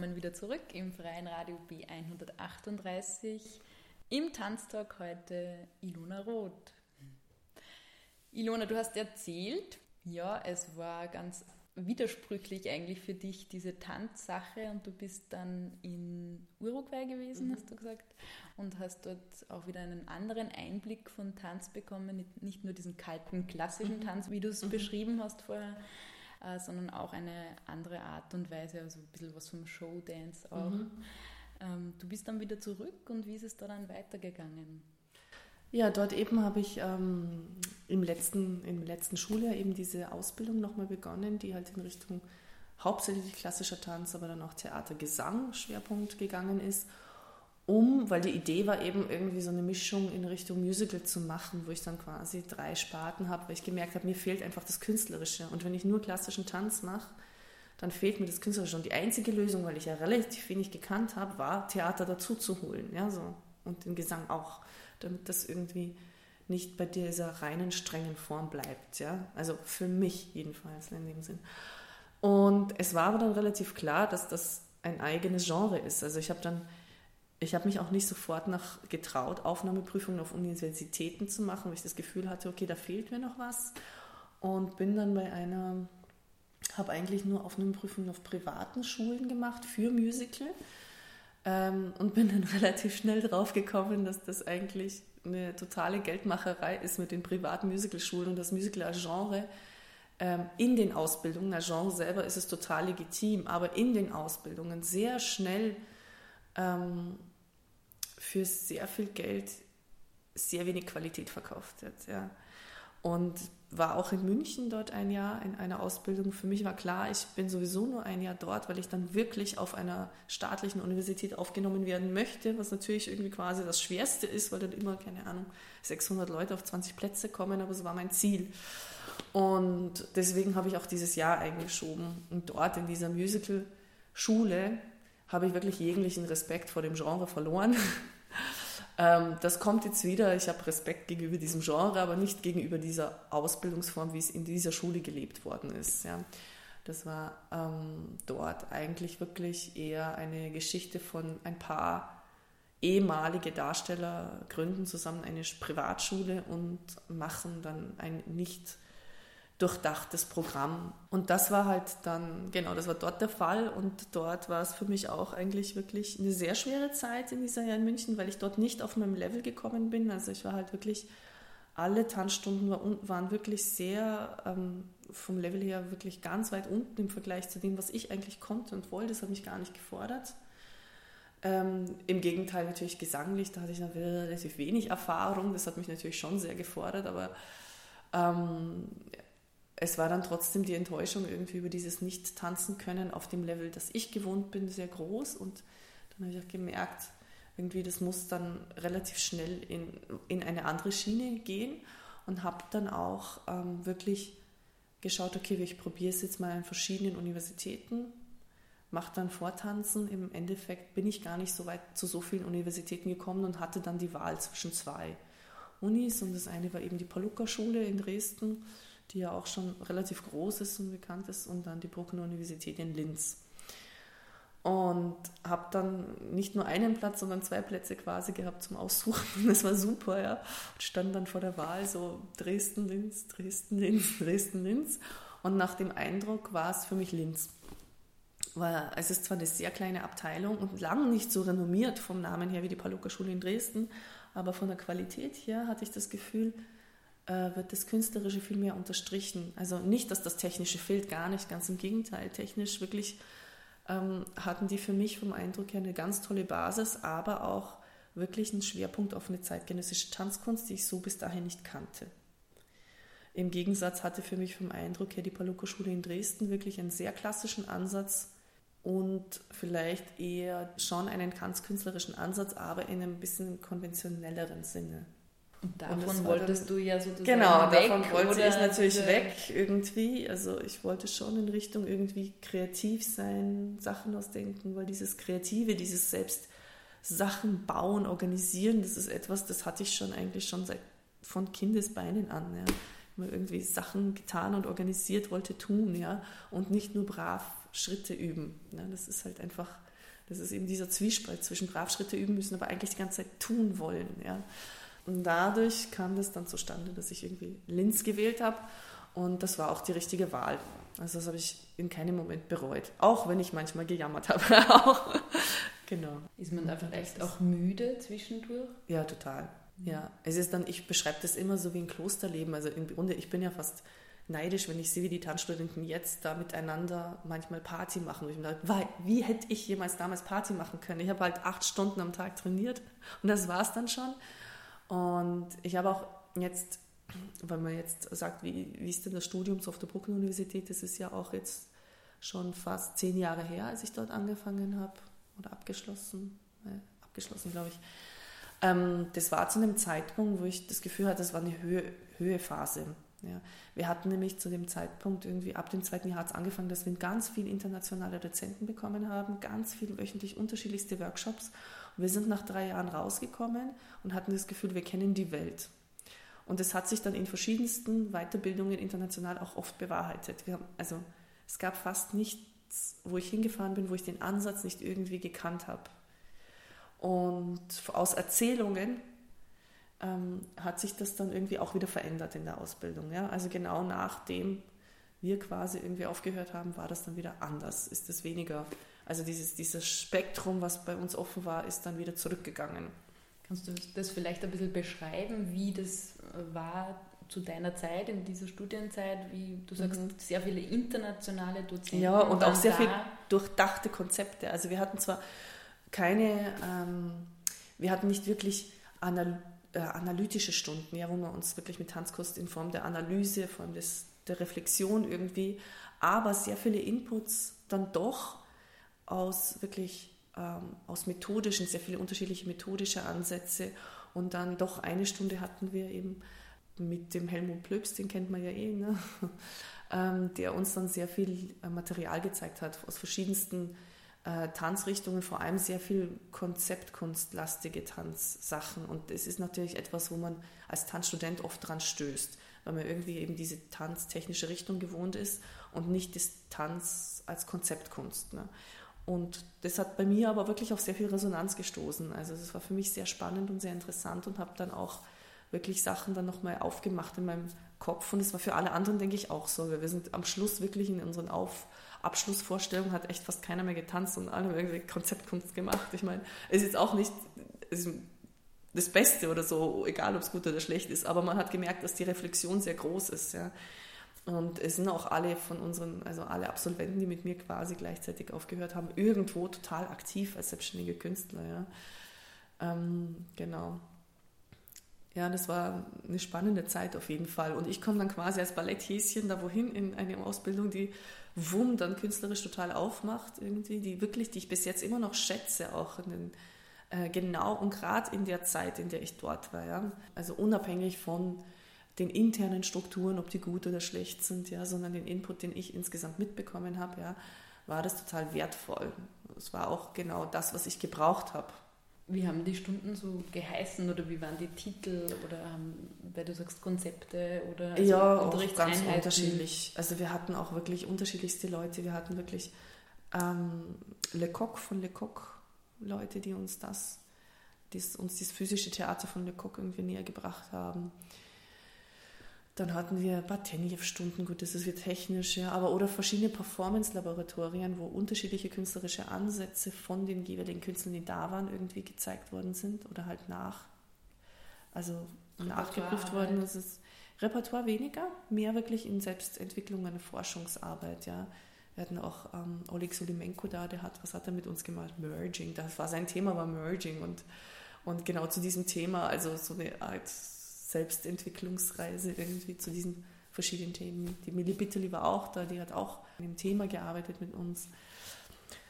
Willkommen wieder zurück im freien Radio B138. Im Tanztalk heute Ilona Roth. Ilona, du hast erzählt, ja, es war ganz widersprüchlich eigentlich für dich diese Tanzsache und du bist dann in Uruguay gewesen, hast du gesagt, und hast dort auch wieder einen anderen Einblick von Tanz bekommen, nicht- nicht nur diesen kalten klassischen Tanz, wie du es beschrieben hast vorher, äh, sondern auch eine andere Art und Weise, also ein bisschen was vom Showdance auch. Ähm, du bist dann wieder zurück und wie ist es da dann weitergegangen? Ja, dort eben habe ich ähm, im, letzten, im letzten Schuljahr eben diese Ausbildung nochmal begonnen, die halt in Richtung hauptsächlich klassischer Tanz, aber dann auch Theater, Gesang Schwerpunkt gegangen ist, um, weil die Idee war eben irgendwie so eine Mischung in Richtung Musical zu machen, wo ich dann quasi drei Sparten habe, weil ich gemerkt habe, mir fehlt einfach das Künstlerische. Und wenn ich nur klassischen Tanz mache, dann fehlt mir das Künstlerische. Und die einzige Lösung, weil ich ja relativ wenig gekannt habe, war Theater dazu zu holen. Ja, so. Und den Gesang auch, damit das irgendwie nicht bei dieser reinen, strengen Form bleibt. Ja? Also für mich jedenfalls in dem Sinn. Und es war aber dann relativ klar, dass das ein eigenes Genre ist. Also ich habe dann, ich habe mich auch nicht sofort nach getraut, Aufnahmeprüfungen auf Universitäten zu machen, weil ich das Gefühl hatte, okay, da fehlt mir noch was. Und bin dann bei einer, habe eigentlich nur Aufnahmeprüfungen auf privaten Schulen gemacht für Musical. Ähm, und bin dann relativ schnell drauf gekommen, dass das eigentlich eine totale Geldmacherei ist mit den privaten Musicalschulen und das Musical als Genre ähm, in den Ausbildungen, als Genre selber ist es total legitim, aber in den Ausbildungen sehr schnell ähm, für sehr viel Geld sehr wenig Qualität verkauft wird. Ja. Und war auch in München dort ein Jahr in einer Ausbildung. Für mich war klar, ich bin sowieso nur ein Jahr dort, weil ich dann wirklich auf einer staatlichen Universität aufgenommen werden möchte, was natürlich irgendwie quasi das Schwerste ist, weil dann immer, keine Ahnung, 600 Leute auf 20 Plätze kommen, aber es war mein Ziel. Und deswegen habe ich auch dieses Jahr eingeschoben. Und dort in dieser Musical-Schule habe ich wirklich jeglichen Respekt vor dem Genre verloren. Ähm, das kommt jetzt wieder. Ich habe Respekt gegenüber diesem Genre, aber nicht gegenüber dieser Ausbildungsform, wie es in dieser Schule gelebt worden ist. Ja. Das war ähm, dort eigentlich wirklich eher eine Geschichte von ein paar ehemalige Darsteller gründen zusammen eine Privatschule und machen dann ein nicht durchdachtes Programm. Und das war halt dann, genau, das war dort der Fall. Und dort war es für mich auch eigentlich wirklich eine sehr schwere Zeit in dieser Jahr in München, weil ich dort nicht auf meinem Level gekommen bin. Also ich war halt wirklich, alle Tanzstunden waren wirklich sehr ähm, vom Level her wirklich ganz weit unten im Vergleich zu dem, was ich eigentlich konnte und wollte. Das hat mich gar nicht gefordert. Ähm, Im Gegenteil natürlich gesanglich, da hatte ich relativ wenig Erfahrung. Das hat mich natürlich schon sehr gefordert, aber ähm, es war dann trotzdem die Enttäuschung irgendwie über dieses Nicht-Tanzen können auf dem Level, das ich gewohnt bin, sehr groß. Und dann habe ich auch gemerkt, irgendwie, das muss dann relativ schnell in, in eine andere Schiene gehen und habe dann auch ähm, wirklich geschaut, okay, ich probiere es jetzt mal an verschiedenen Universitäten, mache dann Vortanzen. Im Endeffekt bin ich gar nicht so weit zu so vielen Universitäten gekommen und hatte dann die Wahl zwischen zwei Unis und das eine war eben die Paluca-Schule in Dresden die ja auch schon relativ groß ist und bekannt ist, und dann die Bruckner Universität in Linz. Und habe dann nicht nur einen Platz, sondern zwei Plätze quasi gehabt zum Aussuchen. Das war super, ja. Und stand dann vor der Wahl so Dresden, Linz, Dresden, Linz, Dresden, Linz. Und nach dem Eindruck war es für mich Linz. Weil es ist zwar eine sehr kleine Abteilung und lang nicht so renommiert vom Namen her wie die Paluca-Schule in Dresden, aber von der Qualität her hatte ich das Gefühl, wird das Künstlerische viel mehr unterstrichen. Also nicht, dass das Technische fehlt, gar nicht, ganz im Gegenteil. Technisch wirklich ähm, hatten die für mich vom Eindruck her eine ganz tolle Basis, aber auch wirklich einen Schwerpunkt auf eine zeitgenössische Tanzkunst, die ich so bis dahin nicht kannte. Im Gegensatz hatte für mich vom Eindruck her die Paluco-Schule in Dresden wirklich einen sehr klassischen Ansatz und vielleicht eher schon einen ganz künstlerischen Ansatz, aber in einem bisschen konventionelleren Sinne. Und davon wolltest dann, du ja sozusagen genau, weg. Genau, davon wollte ich natürlich diese... weg irgendwie. Also ich wollte schon in Richtung irgendwie kreativ sein, Sachen ausdenken, weil dieses Kreative, dieses selbst Sachen bauen, organisieren, das ist etwas, das hatte ich schon eigentlich schon seit von Kindesbeinen an. Ja. Immer irgendwie Sachen getan und organisiert wollte tun, ja, und nicht nur brav Schritte üben. Ja. Das ist halt einfach, das ist eben dieser Zwiespalt zwischen brav Schritte üben müssen, aber eigentlich die ganze Zeit tun wollen, ja. Und dadurch kam das dann zustande, dass ich irgendwie Linz gewählt habe. Und das war auch die richtige Wahl. Also das habe ich in keinem Moment bereut. Auch wenn ich manchmal gejammert habe. genau. Ist man da vielleicht auch müde zwischendurch? Ja, total. Ja, es ist dann, ich beschreibe das immer so wie ein Klosterleben. Also im Grunde, ich bin ja fast neidisch, wenn ich sehe, wie die Tanzstudenten jetzt da miteinander manchmal Party machen. Und ich mir dachte, wie hätte ich jemals damals Party machen können? Ich habe halt acht Stunden am Tag trainiert und das war es dann schon. Und ich habe auch jetzt, weil man jetzt sagt, wie, wie ist denn das Studium auf der Bruckner Universität, das ist ja auch jetzt schon fast zehn Jahre her, als ich dort angefangen habe oder abgeschlossen, äh, abgeschlossen glaube ich. Ähm, das war zu einem Zeitpunkt, wo ich das Gefühl hatte, das war eine Höhe, Höhephase. Ja. Wir hatten nämlich zu dem Zeitpunkt irgendwie ab dem zweiten Jahr angefangen, dass wir ganz viele internationale Dozenten bekommen haben, ganz viele wöchentlich unterschiedlichste Workshops wir sind nach drei Jahren rausgekommen und hatten das Gefühl, wir kennen die Welt. Und es hat sich dann in verschiedensten Weiterbildungen international auch oft bewahrheitet. Haben, also es gab fast nichts, wo ich hingefahren bin, wo ich den Ansatz nicht irgendwie gekannt habe. Und aus Erzählungen ähm, hat sich das dann irgendwie auch wieder verändert in der Ausbildung. Ja? Also genau nachdem wir quasi irgendwie aufgehört haben, war das dann wieder anders, ist es weniger. Also dieses, dieses Spektrum, was bei uns offen war, ist dann wieder zurückgegangen. Kannst du das vielleicht ein bisschen beschreiben, wie das war zu deiner Zeit, in dieser Studienzeit, wie du sagst, Mhm. sehr viele internationale Dozenten. Ja, und auch sehr da. viel durchdachte Konzepte. Also wir hatten zwar keine, ähm, wir hatten nicht wirklich anal äh, analytische Stunden, ja, wo wir uns wirklich mit Tanzkunst in Form der Analyse, Form des, der Reflexion irgendwie, aber sehr viele Inputs dann doch aus wirklich ähm, aus methodischen, sehr viele unterschiedliche methodische Ansätze und dann doch eine Stunde hatten wir eben mit dem Helmut Plöbs, den kennt man ja eh, ne? ähm, der uns dann sehr viel äh, Material gezeigt hat aus verschiedensten äh, Tanzrichtungen, vor allem sehr viel konzeptkunstlastige Tanzsachen. Und es ist natürlich etwas, wo man als Tanzstudent oft dran stößt, weil man irgendwie eben diese tanztechnische Richtung gewohnt ist und nicht das Tanz als Konzeptkunst. Ne? Und das hat bei mir aber wirklich auf sehr viel Resonanz gestoßen. Also es war für mich sehr spannend und sehr interessant und habe dann auch wirklich Sachen dann nochmal aufgemacht in meinem Kopf. Und es war für alle anderen, denke ich, auch so. Wir sind am Schluss wirklich in unseren Auf Abschlussvorstellungen hat echt fast keiner mehr getanzt und alle haben irgendwie Konzeptkunst gemacht. Ich meine, es ist jetzt auch nicht das Beste oder so, egal ob es gut oder schlecht ist, aber man hat gemerkt, dass die Reflexion sehr groß ist. Ja. Und es sind auch alle von unseren, also alle Absolventen, die mit mir quasi gleichzeitig aufgehört haben, irgendwo total aktiv als selbstständige Künstler. Ja. Ähm, genau. Ja, das war eine spannende Zeit auf jeden Fall. Und ich komme dann quasi als Balletthäschen da wohin in eine Ausbildung, die Wumm dann künstlerisch total aufmacht, irgendwie, die wirklich, die ich bis jetzt immer noch schätze, auch in den, äh, genau und gerade in der Zeit, in der ich dort war. Ja. Also unabhängig von den internen Strukturen, ob die gut oder schlecht sind, ja, sondern den Input, den ich insgesamt mitbekommen habe, ja, war das total wertvoll. Es war auch genau das, was ich gebraucht habe. Wie haben die Stunden so geheißen oder wie waren die Titel oder weil du sagst Konzepte oder also ja, auch ganz unterschiedlich. Also wir hatten auch wirklich unterschiedlichste Leute. Wir hatten wirklich ähm, Lecoq von Lecoq Leute, die uns das, dies, uns das physische Theater von Lecoq irgendwie näher gebracht haben. Dann hatten wir Bartenjew-Stunden, gut, das ist wieder technisch, ja, aber oder verschiedene Performance-Laboratorien, wo unterschiedliche künstlerische Ansätze von den jeweiligen Künstlern, die da waren, irgendwie gezeigt worden sind oder halt nach, also nachgeprüft worden. Das ist Repertoire weniger, mehr wirklich in Selbstentwicklung, eine Forschungsarbeit, ja. Wir hatten auch ähm, Oleg Solimenko da, der hat, was hat er mit uns gemalt? Merging, das war sein Thema, war Merging und, und genau zu diesem Thema, also so eine Art Selbstentwicklungsreise irgendwie zu diesen verschiedenen Themen. Die Millie Bitterli war auch da, die hat auch an dem Thema gearbeitet mit uns.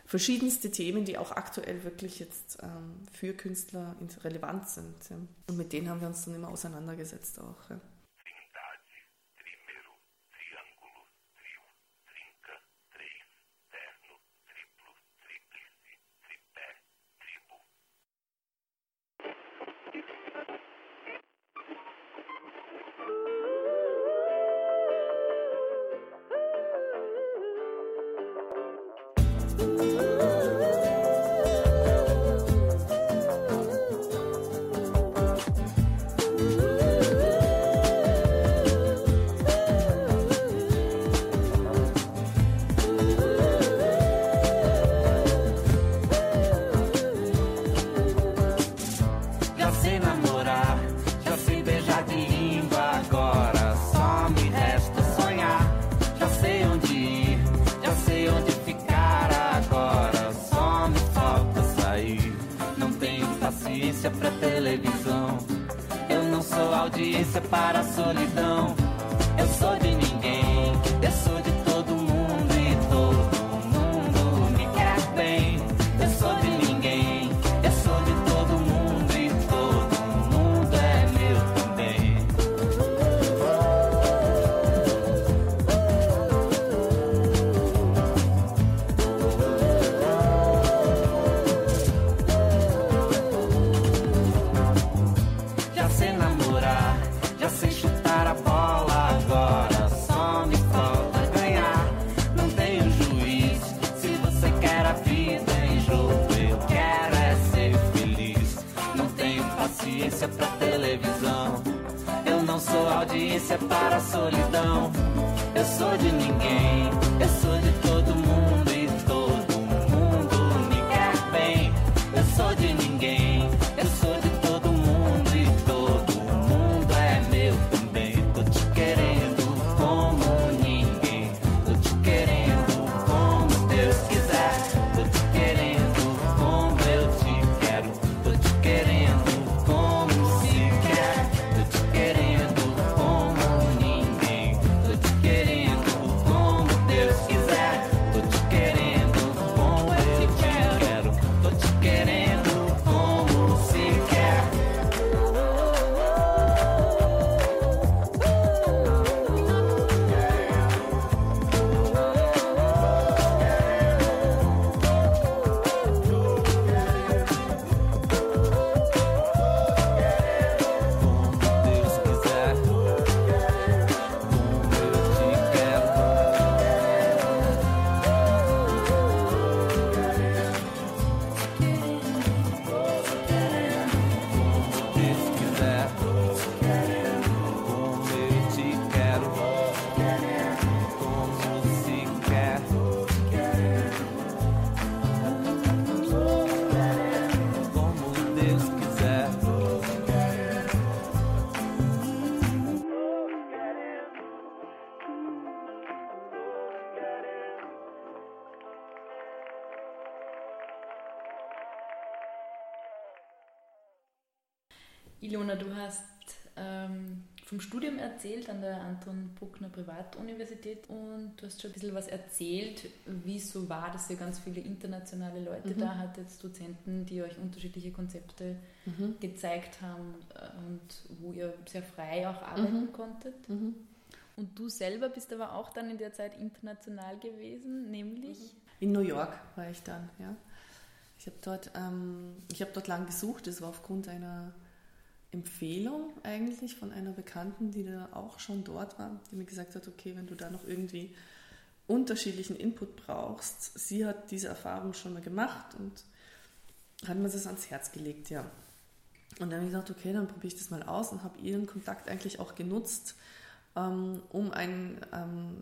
Verschiedenste Themen, die auch aktuell wirklich jetzt ähm, für Künstler relevant sind. Ja. Und mit denen haben wir uns dann immer auseinandergesetzt auch. Ja. Audiência para a solidão. Eu sou de ninguém, audiência para a solidão. Eu sou de ninguém, eu sou de todo Studium erzählt an der Anton Bruckner Privatuniversität und du hast schon ein bisschen was erzählt, wie es so war, dass ihr ganz viele internationale Leute da hattet, Dozenten, die euch unterschiedliche Konzepte gezeigt haben äh, und wo ihr sehr frei auch arbeiten konntet. Und du selber bist aber auch dann in der Zeit international gewesen, nämlich In New York war ich dann, ja. Ich habe dort, ähm, ich habe dort lang gesucht. Das war aufgrund einer Empfehlung eigentlich von einer Bekannten, die da auch schon dort war, die mir gesagt hat, okay, wenn du da noch irgendwie unterschiedlichen Input brauchst, sie hat diese Erfahrung schon mal gemacht und hat mir das ans Herz gelegt, ja. Und dann habe ich gesagt, okay, dann probiere ich das mal aus und habe ihren Kontakt eigentlich auch genutzt, ähm, um ein ähm,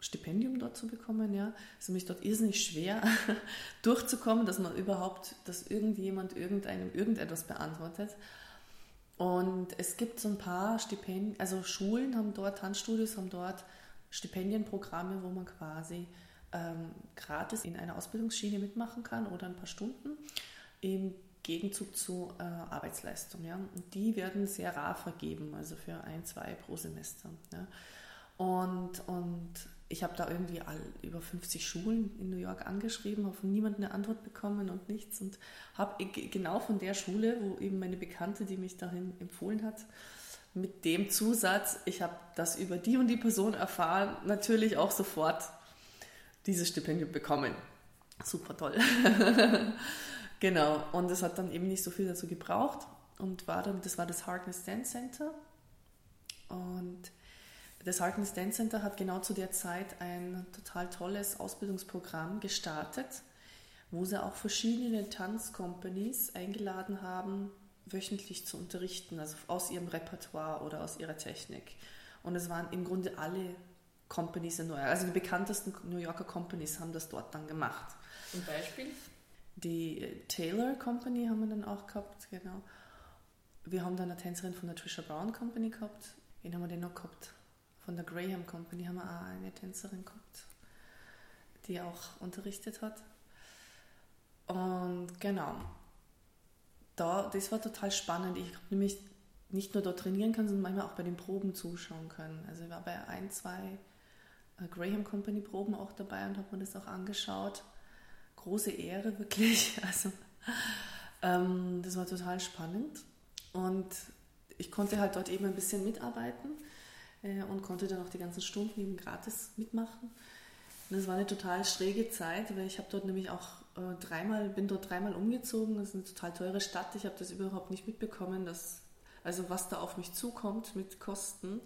Stipendium dort zu bekommen. Ja, es ist nämlich dort irrsinnig schwer durchzukommen, dass man überhaupt, dass irgendjemand irgendeinem irgendetwas beantwortet. Und es gibt so ein paar Stipendien, also Schulen haben dort, Tanzstudios haben dort Stipendienprogramme, wo man quasi ähm, gratis in einer Ausbildungsschiene mitmachen kann oder ein paar Stunden im Gegenzug zu äh, Arbeitsleistung. Ja? Und die werden sehr rar vergeben, also für ein, zwei pro Semester. Ja? Und, und ich habe da irgendwie all, über 50 Schulen in New York angeschrieben, habe von niemandem eine Antwort bekommen und nichts. Und habe genau von der Schule, wo eben meine Bekannte, die mich dahin empfohlen hat, mit dem Zusatz, ich habe das über die und die Person erfahren, natürlich auch sofort dieses Stipendium bekommen. Super toll. genau. Und es hat dann eben nicht so viel dazu gebraucht. Und war dann, das war das Harkness Dance Center. Und das Harkness Dance Center hat genau zu der Zeit ein total tolles Ausbildungsprogramm gestartet, wo sie auch verschiedene Tanzcompanies eingeladen haben, wöchentlich zu unterrichten, also aus ihrem Repertoire oder aus ihrer Technik. Und es waren im Grunde alle Companies in New York, also die bekanntesten New Yorker Companies haben das dort dann gemacht. zum Beispiel Die äh, Taylor Company haben wir dann auch gehabt, genau. Wir haben dann eine Tänzerin von der Trisha Brown Company gehabt. Wen haben wir denn noch gehabt? Von der Graham Company haben wir auch eine Tänzerin gehabt, die auch unterrichtet hat. Und genau, da, das war total spannend. Ich habe nämlich nicht nur dort trainieren können, sondern manchmal auch bei den Proben zuschauen können. Also ich war bei ein, zwei äh, Graham Company Proben auch dabei und habe mir das auch angeschaut. Große Ehre wirklich. Also ähm, das war total spannend und ich konnte halt dort eben ein bisschen mitarbeiten äh, und konnte dann auch die ganzen Stunden eben gratis mitmachen. Und das war eine total schräge Zeit, weil ich habe dort nämlich auch äh, dreimal, bin dort dreimal umgezogen. Das ist eine total teure Stadt. Ich habe das überhaupt nicht mitbekommen, dass, also was da auf mich zukommt mit Kosten.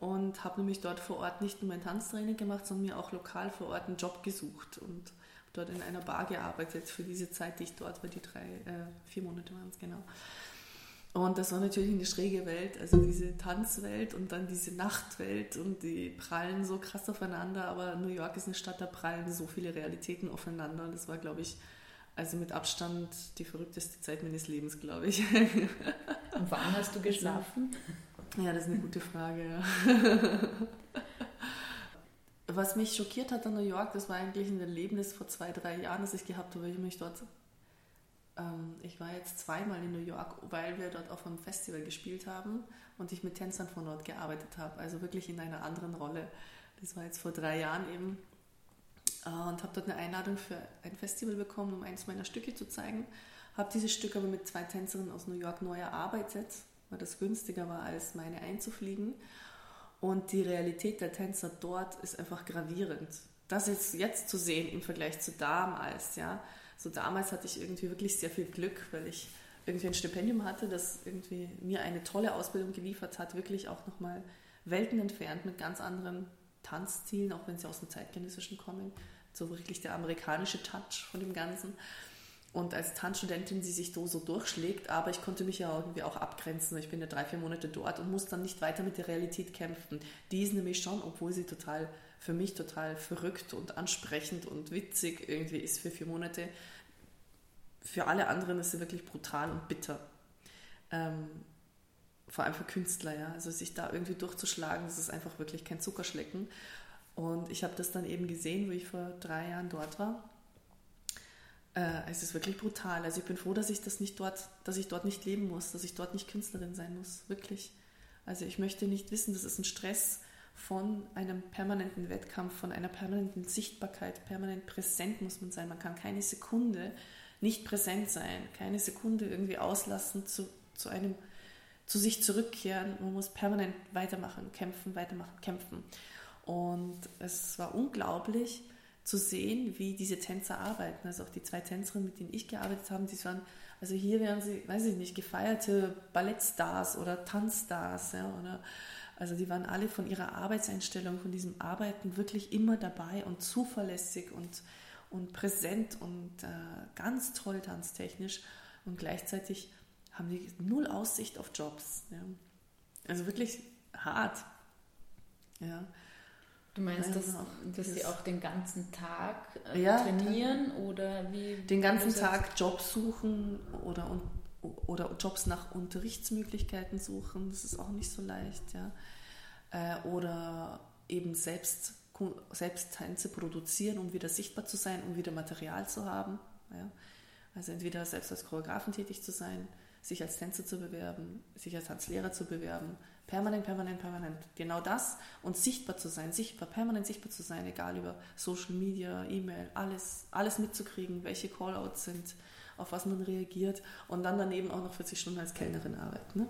Und habe nämlich dort vor Ort nicht nur mein Tanztraining gemacht, sondern mir auch lokal vor Ort einen Job gesucht und dort in einer Bar gearbeitet für diese Zeit, die ich dort war, die drei, äh, vier Monate waren es genau. Und das war natürlich eine schräge Welt, also diese Tanzwelt und dann diese Nachtwelt und die prallen so krass aufeinander, aber New York ist eine Stadt, da prallen so viele Realitäten aufeinander und das war, glaube ich, also mit Abstand die verrückteste Zeit meines Lebens, glaube ich. Und wann hast du geschlafen? Ja, das ist eine gute Frage. Ja. Was mich schockiert hat an New York, das war eigentlich ein Erlebnis vor zwei, drei Jahren, das ich gehabt habe, weil ich mich dort. Ähm, ich war jetzt zweimal in New York, weil wir dort auf einem Festival gespielt haben und ich mit Tänzern von dort gearbeitet habe, also wirklich in einer anderen Rolle. Das war jetzt vor drei Jahren eben äh, und habe dort eine Einladung für ein Festival bekommen, um eins meiner Stücke zu zeigen. Habe dieses Stück aber mit zwei Tänzerinnen aus New York neu erarbeitet, weil das günstiger war, als meine einzufliegen. Und die Realität der Tänzer dort ist einfach gravierend. Das jetzt, jetzt zu sehen im Vergleich zu damals, ja. So damals hatte ich irgendwie wirklich sehr viel Glück, weil ich irgendwie ein Stipendium hatte, das irgendwie mir eine tolle Ausbildung geliefert hat, wirklich auch nochmal Welten entfernt mit ganz anderen Tanzstilen, auch wenn sie aus dem Zeitgenössischen kommen. So wirklich der amerikanische Touch von dem Ganzen. Und als Tanzstudentin, die sich so, so durchschlägt, aber ich konnte mich ja irgendwie auch abgrenzen. Ich bin ja drei, vier Monate dort und muss dann nicht weiter mit der Realität kämpfen. Die ist nämlich schon, obwohl sie total, für mich total verrückt und ansprechend und witzig irgendwie ist für vier Monate, für alle anderen ist sie wirklich brutal und bitter. Ähm, vor allem für Künstler, ja. Also sich da irgendwie durchzuschlagen, das ist einfach wirklich kein Zuckerschlecken. Und ich habe das dann eben gesehen, wo ich vor drei Jahren dort war äh, es ist wirklich brutal. Also ich bin froh, dass ich das nicht dort, dass ich dort nicht leben muss, dass ich dort nicht Künstlerin sein muss. Wirklich. Also ich möchte nicht wissen, das ist ein Stress von einem permanenten Wettkampf, von einer permanenten Sichtbarkeit, permanent präsent muss man sein. Man kann keine Sekunde nicht präsent sein, keine Sekunde irgendwie auslassen, zu, zu einem, zu sich zurückkehren. Man muss permanent weitermachen, kämpfen, weitermachen, kämpfen. Und es war unglaublich, zu sehen, wie diese Tänzer arbeiten. Also auch die zwei Tänzerinnen, mit denen ich gearbeitet habe, die waren, also hier wären sie, weiß ich nicht, gefeierte Ballettstars oder Tanzstars, ja, oder also die waren alle von ihrer Arbeitseinstellung, von diesem Arbeiten wirklich immer dabei und zuverlässig und, und präsent und äh, ganz toll tanztechnisch und gleichzeitig haben die null Aussicht auf Jobs. Ja. Also wirklich hart. Ja. Du meinst, dass, auch dass sie auch den ganzen Tag äh, Ja, trainieren oder wie? den ganzen? Tag Jobs suchen oder, un- oder Jobs nach Unterrichtsmöglichkeiten suchen, das ist auch nicht so leicht, ja. Äh, Oder eben selbst, selbst Tänze produzieren, um wieder sichtbar zu sein, um wieder Material zu haben. Ja. Also entweder selbst als Choreografen tätig zu sein, sich als Tänzer zu bewerben, sich als Tanzlehrer zu bewerben, permanent, permanent, permanent. Genau das und sichtbar zu sein, sichtbar, permanent sichtbar zu sein, egal über Social Media, E-Mail, alles, alles mitzukriegen, welche Callouts sind, auf was man reagiert und dann daneben auch noch 40 Stunden als Kellnerin arbeiten. Ne?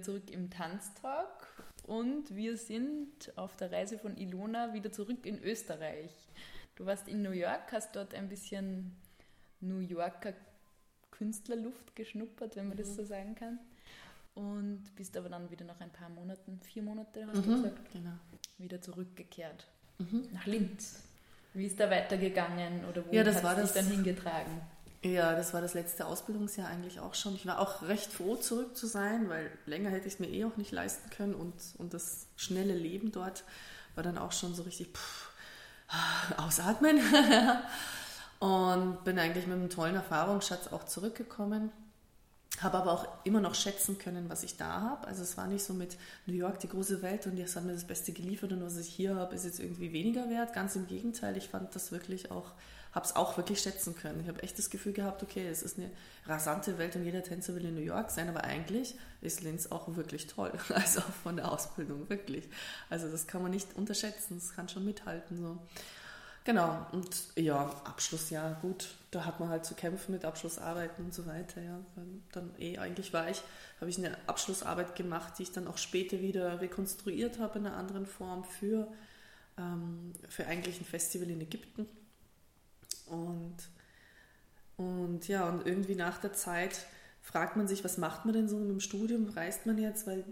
Wieder zurück im Tanztalk und wir sind auf der Reise von Ilona wieder zurück in Österreich. Du warst in New York, hast dort ein bisschen New Yorker Künstlerluft geschnuppert, wenn man das so sagen kann. Und bist aber dann wieder nach ein paar Monaten, vier Monate hast du gesagt, Genau. wieder zurückgekehrt nach Linz. Wie ist da weitergegangen oder wo Ja, das hat war dich dann hingetragen? Ja, das war das letzte Ausbildungsjahr eigentlich auch schon. Ich war auch recht froh, zurück zu sein, weil länger hätte ich es mir eh auch nicht leisten können und, und das schnelle Leben dort war dann auch schon so richtig pff, ausatmen. und bin eigentlich mit einem tollen Erfahrungsschatz auch zurückgekommen. Habe aber auch immer noch schätzen können, was ich da habe. Also es war nicht so mit New York die große Welt und jetzt hat mir das Beste geliefert und was ich hier habe, ist jetzt irgendwie weniger wert. Ganz im Gegenteil, ich fand das wirklich auch, habe es auch wirklich schätzen können. Ich habe echt das Gefühl gehabt, okay, es ist eine rasante Welt und jeder Tänzer will in New York sein, aber eigentlich ist Linz auch wirklich toll. Also auch von der Ausbildung, wirklich. Also das kann man nicht unterschätzen, das kann schon mithalten. So. Genau, und ja, Abschlussjahr, gut, da hat man halt zu kämpfen mit Abschlussarbeiten und so weiter, ja. Dann, eh, eigentlich war ich, habe ich eine Abschlussarbeit gemacht, die ich dann auch später wieder rekonstruiert habe in einer anderen Form für, ähm, für eigentlich ein Festival in Ägypten. Und, und ja, und irgendwie nach der Zeit fragt man sich, was macht man denn so im Studium? Reist man jetzt? Weil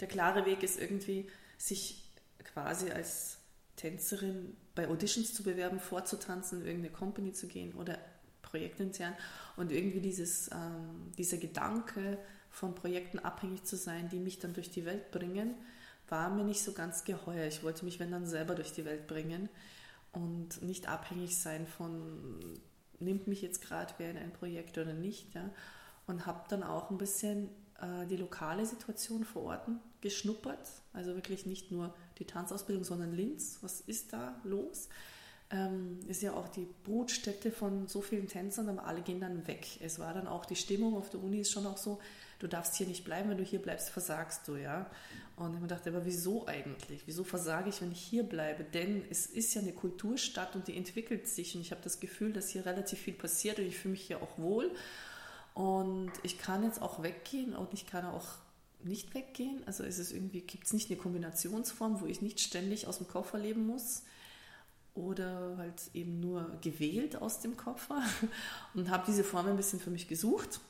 der klare Weg ist irgendwie, sich quasi als Tänzerin bei Auditions zu bewerben, vorzutanzen, in irgendeine Company zu gehen oder projektintern und irgendwie dieses, ähm, dieser Gedanke von Projekten abhängig zu sein, die mich dann durch die Welt bringen, war mir nicht so ganz geheuer. Ich wollte mich, wenn dann, selber durch die Welt bringen und nicht abhängig sein von, nimmt mich jetzt gerade wer in ein Projekt oder nicht. Ja? Und habe dann auch ein bisschen äh, die lokale Situation vor Ort geschnuppert. Also wirklich nicht nur die Tanzausbildung, sondern Linz. Was ist da los? Ähm, ist ja auch die Brutstätte von so vielen Tänzern, aber alle gehen dann weg. Es war dann auch die Stimmung auf der Uni ist schon auch so, du darfst hier nicht bleiben, wenn du hier bleibst, versagst du, ja. Und ich gedacht, aber wieso eigentlich? Wieso versage ich, wenn ich hier bleibe? Denn es ist ja eine Kulturstadt und die entwickelt sich und ich habe das Gefühl, dass hier relativ viel passiert und ich fühle mich hier auch wohl. Und ich kann jetzt auch weggehen und ich kann auch nicht weggehen. Also ist es irgendwie, gibt es nicht eine Kombinationsform, wo ich nicht ständig aus dem Koffer leben muss oder halt eben nur gewählt aus dem Koffer und habe diese Form ein bisschen für mich gesucht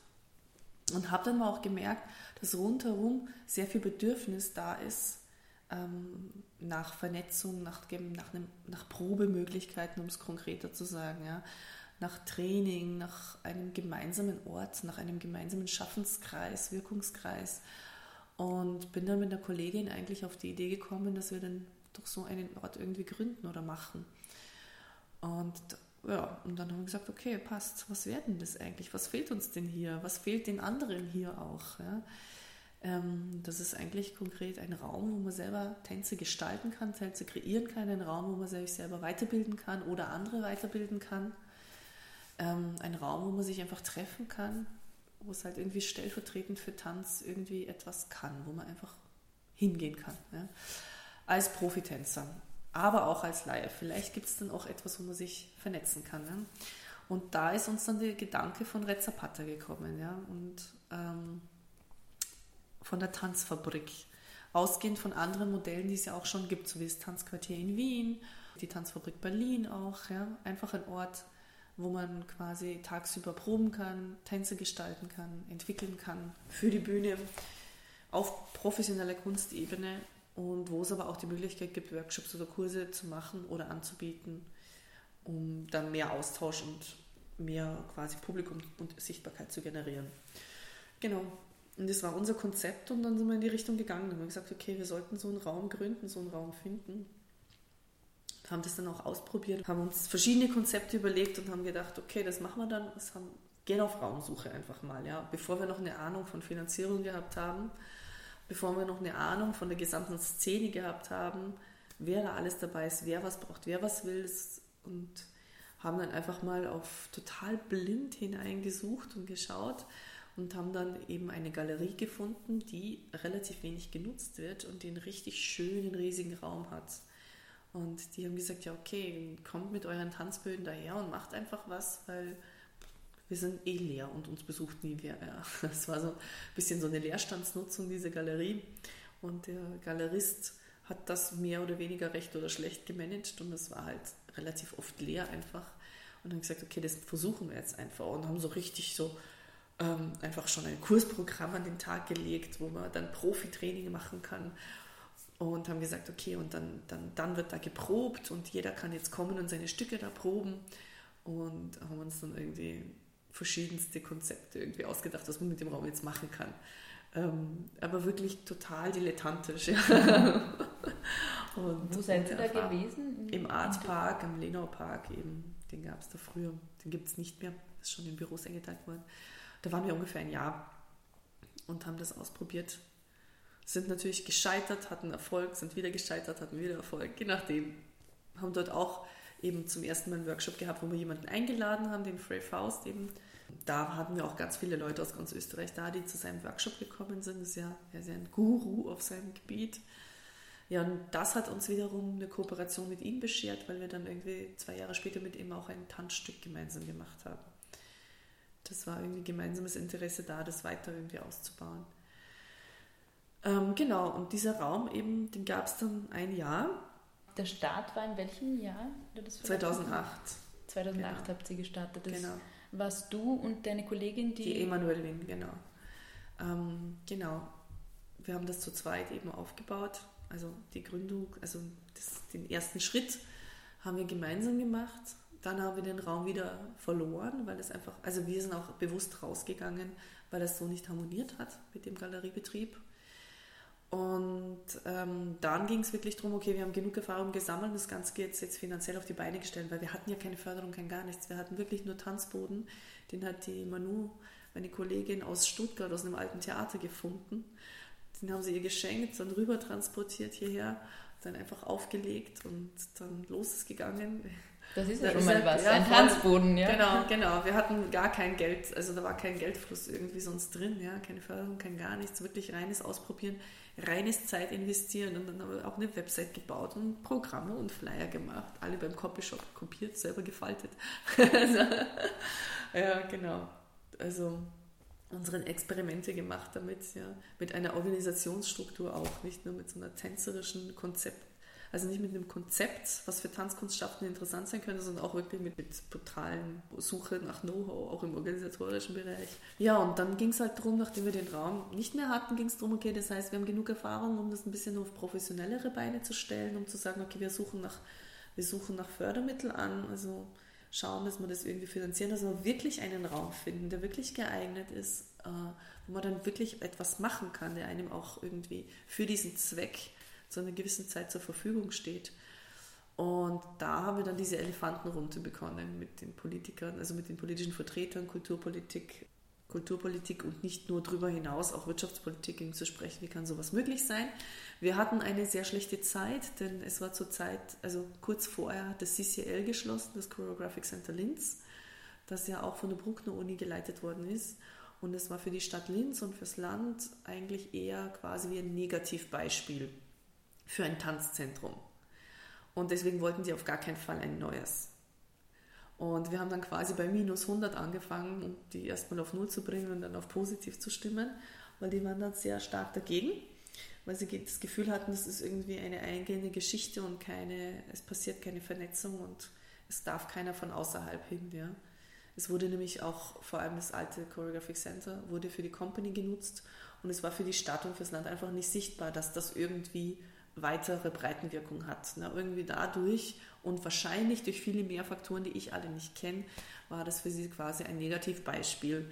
und habe dann auch gemerkt, dass rundherum sehr viel Bedürfnis da ist ähm, nach Vernetzung, nach, nach, einem, nach Probemöglichkeiten, um es konkreter zu sagen, ja, nach Training, nach einem gemeinsamen Ort, nach einem gemeinsamen Schaffenskreis, Wirkungskreis. Und bin dann mit einer Kollegin eigentlich auf die Idee gekommen, dass wir dann doch so einen Ort irgendwie gründen oder machen. Und ja, und dann haben wir gesagt, okay, passt, was wäre denn das eigentlich? Was fehlt uns denn hier? Was fehlt den anderen hier auch? Ja? Ähm, das ist eigentlich konkret ein Raum, wo man selber Tänze gestalten kann, Tänze kreieren kann, ein Raum, wo man sich selber weiterbilden kann oder andere weiterbilden kann. Ähm, ein Raum, wo man sich einfach treffen kann, wo es halt irgendwie stellvertretend für Tanz irgendwie etwas kann, wo man einfach hingehen kann. Ja? Als Profitänzer, aber auch als Laie. Vielleicht gibt es dann auch etwas, wo man sich vernetzen kann. Ja? Und da ist uns dann der Gedanke von Reza Patta gekommen ja? und ähm, von der Tanzfabrik. Ausgehend von anderen Modellen, die es ja auch schon gibt, so wie das Tanzquartier in Wien, die Tanzfabrik Berlin auch. Ja? Einfach ein Ort, wo man quasi tagsüber proben kann, Tänze gestalten kann, entwickeln kann für die Bühne auf professioneller Kunstebene und wo es aber auch die Möglichkeit gibt, Workshops oder Kurse zu machen oder anzubieten, um dann mehr Austausch und mehr quasi Publikum und Sichtbarkeit zu generieren. Genau. Und das war unser Konzept und dann sind wir in die Richtung gegangen. Dann haben wir gesagt, okay, wir sollten so einen Raum gründen, so einen Raum finden haben das dann auch ausprobiert, haben uns verschiedene Konzepte überlegt und haben gedacht, okay, das machen wir dann, das haben, gehen auf Raumsuche einfach mal, ja, bevor wir noch eine Ahnung von Finanzierung gehabt haben, bevor wir noch eine Ahnung von der gesamten Szene gehabt haben, wer da alles dabei ist, wer was braucht, wer was will und haben dann einfach mal auf total blind hineingesucht und geschaut und haben dann eben eine Galerie gefunden, die relativ wenig genutzt wird und einen richtig schönen, riesigen Raum hat. Und die haben gesagt, ja okay, kommt mit euren Tanzböden daher und macht einfach was, weil wir sind eh leer und uns besucht nie wer. Ja. Das war so ein bisschen so eine Leerstandsnutzung, diese Galerie. Und der Galerist hat das mehr oder weniger recht oder schlecht gemanagt und es war halt relativ oft leer einfach. Und dann gesagt, okay, das versuchen wir jetzt einfach und haben so richtig so ähm, einfach schon ein Kursprogramm an den Tag gelegt, wo man dann Profitraining machen kann und haben gesagt, okay, und dann, dann, dann wird da geprobt und jeder kann jetzt kommen und seine Stücke da proben und haben uns dann irgendwie verschiedenste Konzepte irgendwie ausgedacht, was man mit dem Raum jetzt machen kann. Ähm, aber wirklich total dilettantisch. Ja. Und Wo seid ihr da gewesen? Im Art Park, am Lenau Park eben. Den gab es da früher. Den gibt es nicht mehr. Ist schon in Büros eingeteilt worden. Da waren wir ungefähr ein Jahr und haben das ausprobiert. Sind natürlich gescheitert, hatten Erfolg, sind wieder gescheitert, hatten wieder Erfolg. Je nachdem. Haben dort auch eben zum ersten Mal einen Workshop gehabt, wo wir jemanden eingeladen haben, den Frey Faust eben. Da hatten wir auch ganz viele Leute aus ganz Österreich da, die zu seinem Workshop gekommen sind. Das ist ja, er ist ja ein Guru auf seinem Gebiet. Ja, und das hat uns wiederum eine Kooperation mit ihm beschert, weil wir dann irgendwie zwei Jahre später mit ihm auch ein Tanzstück gemeinsam gemacht haben. Das war irgendwie gemeinsames Interesse da, das weiter irgendwie auszubauen. Ähm, genau, und dieser Raum eben, den gab es dann ein Jahr, Der Start war in welchem Jahr? Du das verraten? 2008. 2008 Genau. habt ihr gestartet. Das Genau. warst du und deine Kollegin, die, Die Emanuel Win, genau. Ähm, genau. Wir haben das zu zweit eben aufgebaut. Also die Gründung, also das, den ersten Schritt haben wir gemeinsam gemacht. Dann haben wir den Raum wieder verloren, weil es einfach, also wir sind auch bewusst rausgegangen, weil es so nicht harmoniert hat mit dem Galeriebetrieb. Und ähm, dann ging es wirklich darum, okay, wir haben genug Erfahrung gesammelt, das Ganze jetzt, jetzt finanziell auf die Beine gestellt, weil wir hatten ja keine Förderung, kein gar nichts. Wir hatten wirklich nur Tanzboden. Den hat die Manu, meine Kollegin aus Stuttgart, aus einem alten Theater gefunden. Den haben sie ihr geschenkt, dann rüber transportiert hierher, dann einfach aufgelegt und dann los ist gegangen. das ist ja schon mal was, ja, ein. Tanzboden, ja. Genau, genau. Wir hatten gar kein Geld, also da war kein Geldfluss irgendwie sonst drin, ja, keine Förderung, kein gar nichts, wirklich reines Ausprobieren, reines Zeit investieren und dann haben wir auch eine Website gebaut und Programme und Flyer gemacht, alle beim Copyshop kopiert, selber gefaltet. ja, genau. Also unsere Experimente gemacht damit, ja, mit einer Organisationsstruktur auch, nicht nur mit so einer tänzerischen Konzept, also nicht mit einem Konzept, was für Tanzkunstschaffende interessant sein könnte, sondern auch wirklich mit, mit brutalen Suche nach Know-how, auch im organisatorischen Bereich. Ja, und dann ging es halt darum, nachdem wir den Raum nicht mehr hatten, ging es darum, okay, das heißt, wir haben genug Erfahrung, um das ein bisschen auf professionellere Beine zu stellen, um zu sagen, okay, wir suchen nach, wir suchen nach Fördermitteln an, also schauen, dass wir das irgendwie finanzieren, dass wir wirklich einen Raum finden, der wirklich geeignet ist, äh, wo man dann wirklich etwas machen kann, der einem auch irgendwie für diesen Zweck zu einer gewissen Zeit zur Verfügung steht. Und da haben wir dann diese Elefantenrunde begonnen mit den Politikern, also mit den politischen Vertretern, Kulturpolitik, Kulturpolitik und nicht nur darüber hinaus auch Wirtschaftspolitik eben zu sprechen, wie kann sowas möglich sein. Wir hatten eine sehr schlechte Zeit, denn es war zur Zeit, also kurz vorher hat das CCL geschlossen, das Choreographic Center Linz, das ja auch von der Bruckner Uni geleitet worden ist. Und es war für die Stadt Linz und fürs Land eigentlich eher quasi wie ein Negativbeispiel für ein Tanzzentrum. Und deswegen wollten die auf gar keinen Fall ein neues. Und wir haben dann quasi bei minus 100 angefangen, um die erstmal auf Null zu bringen und dann auf positiv zu stimmen, weil die waren dann sehr stark dagegen, weil sie das Gefühl hatten, das ist irgendwie eine eingehende Geschichte und keine, es passiert keine Vernetzung und es darf keiner von außerhalb hin. Ja. Es wurde nämlich auch, vor allem das alte Choreographic Center, wurde für die Company genutzt und es war für die Stadt und fürs Land einfach nicht sichtbar, dass das irgendwie weitere Breitenwirkung hat. Ne? Irgendwie dadurch und wahrscheinlich durch viele mehr Faktoren, die ich alle nicht kenne, war das für sie quasi ein Negativbeispiel.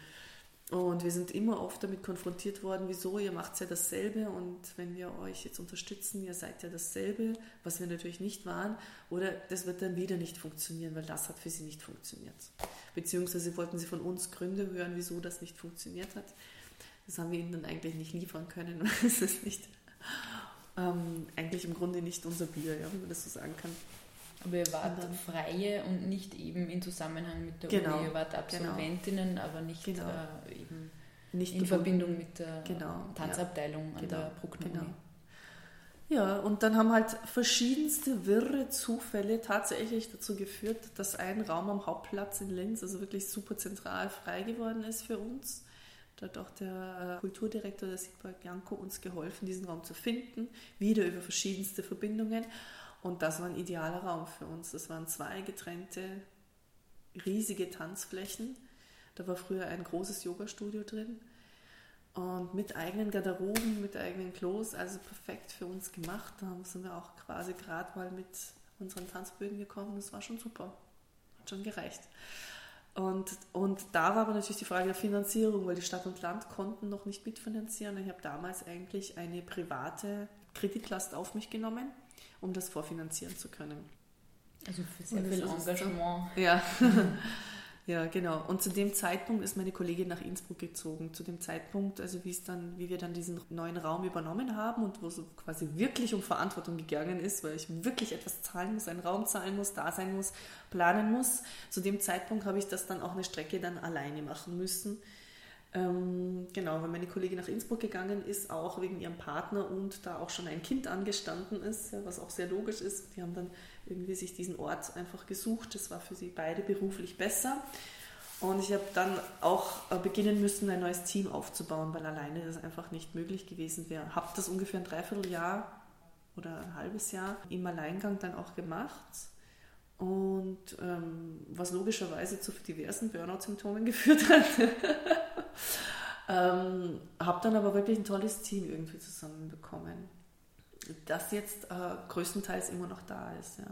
Und wir sind immer oft damit konfrontiert worden, wieso, ihr macht ja dasselbe und wenn wir euch jetzt unterstützen, ihr seid ja dasselbe, was wir natürlich nicht waren, oder das wird dann wieder nicht funktionieren, weil das hat für sie nicht funktioniert. Beziehungsweise wollten sie von uns Gründe hören, wieso das nicht funktioniert hat. Das haben wir ihnen dann eigentlich nicht liefern können, weil es nicht, ähm, eigentlich im Grunde nicht unser Bier, ja, wenn man das so sagen kann. Aber ihr wart Und dann- Freie und nicht eben in Zusammenhang mit der Genau, Uni. Ihr wart Absolventinnen, aber nicht Genau. äh, eben Nicht in. Verbindung mit der Genau, Tanzabteilung an Genau, der Bruckner genau. Ja, und dann haben halt verschiedenste wirre Zufälle tatsächlich dazu geführt, dass ein Raum am Hauptplatz in Linz, also wirklich super zentral, frei geworden ist für uns. Da hat auch der äh, Kulturdirektor, der Sigmar Bianco, uns geholfen, diesen Raum zu finden, wieder über verschiedenste Verbindungen. Und das war ein idealer Raum für uns. Das waren zwei getrennte, riesige Tanzflächen. Da war früher ein großes Yoga-Studio drin. Und mit eigenen Garderoben, mit eigenen Klos, also perfekt für uns gemacht. Da sind wir auch quasi gerade mal mit unseren Tanzbögen gekommen. Das war schon super. Hat schon gereicht. Und, und da war aber natürlich die Frage der Finanzierung, weil die Stadt und Land konnten noch nicht mitfinanzieren. Ich habe damals eigentlich eine private Kreditlast auf mich genommen, um das vorfinanzieren zu können. Also für sehr Und viel Engagement. Ja. ja, genau. Und zu dem Zeitpunkt ist meine Kollegin nach Innsbruck gezogen. Zu dem Zeitpunkt, also wie es dann, wie wir dann diesen neuen Raum übernommen haben und wo es quasi wirklich um Verantwortung gegangen ist, weil ich wirklich etwas zahlen muss, einen Raum zahlen muss, da sein muss, planen muss. Zu dem Zeitpunkt habe ich das dann auch eine Strecke dann alleine machen müssen. Ähm, genau, weil meine Kollegin nach Innsbruck gegangen ist, auch wegen ihrem Partner und da auch schon ein Kind angestanden ist, was auch sehr logisch ist. Die haben dann irgendwie sich diesen Ort einfach gesucht. Das war für sie beide beruflich besser. Und ich habe dann auch äh, beginnen müssen, ein neues Team aufzubauen, weil alleine das einfach nicht möglich gewesen wäre. Habe das ungefähr ein Dreivierteljahr oder ein halbes Jahr im Alleingang dann auch gemacht. Und ähm, was logischerweise zu diversen Burnout-Symptomen geführt hat. ähm, habe dann aber wirklich ein tolles Team irgendwie zusammenbekommen, das jetzt äh, größtenteils immer noch da ist. Ja.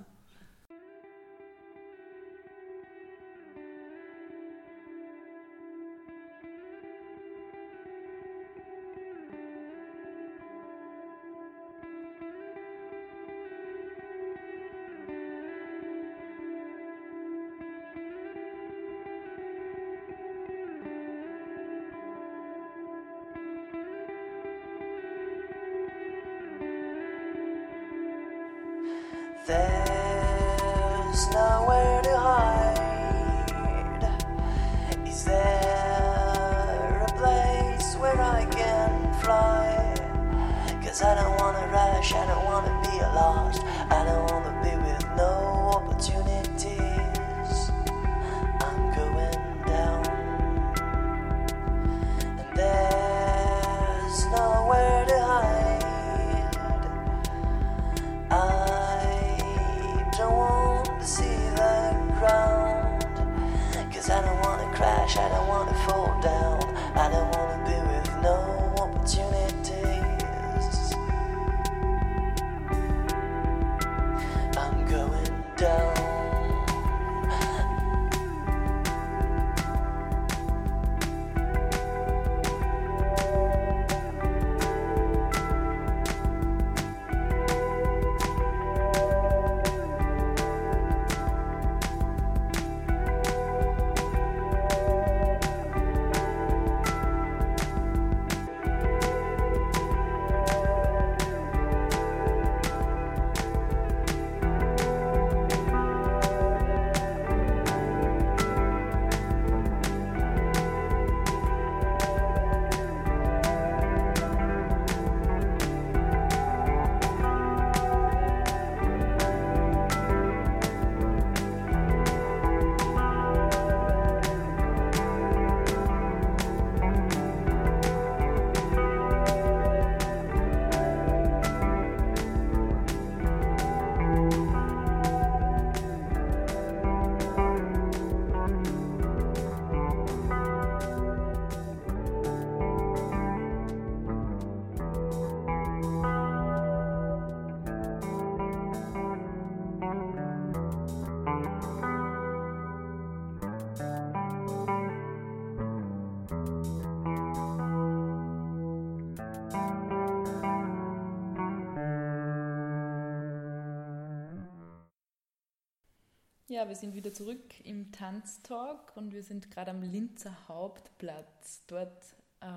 Tanztalk und wir sind gerade am Linzer Hauptplatz. Dort äh,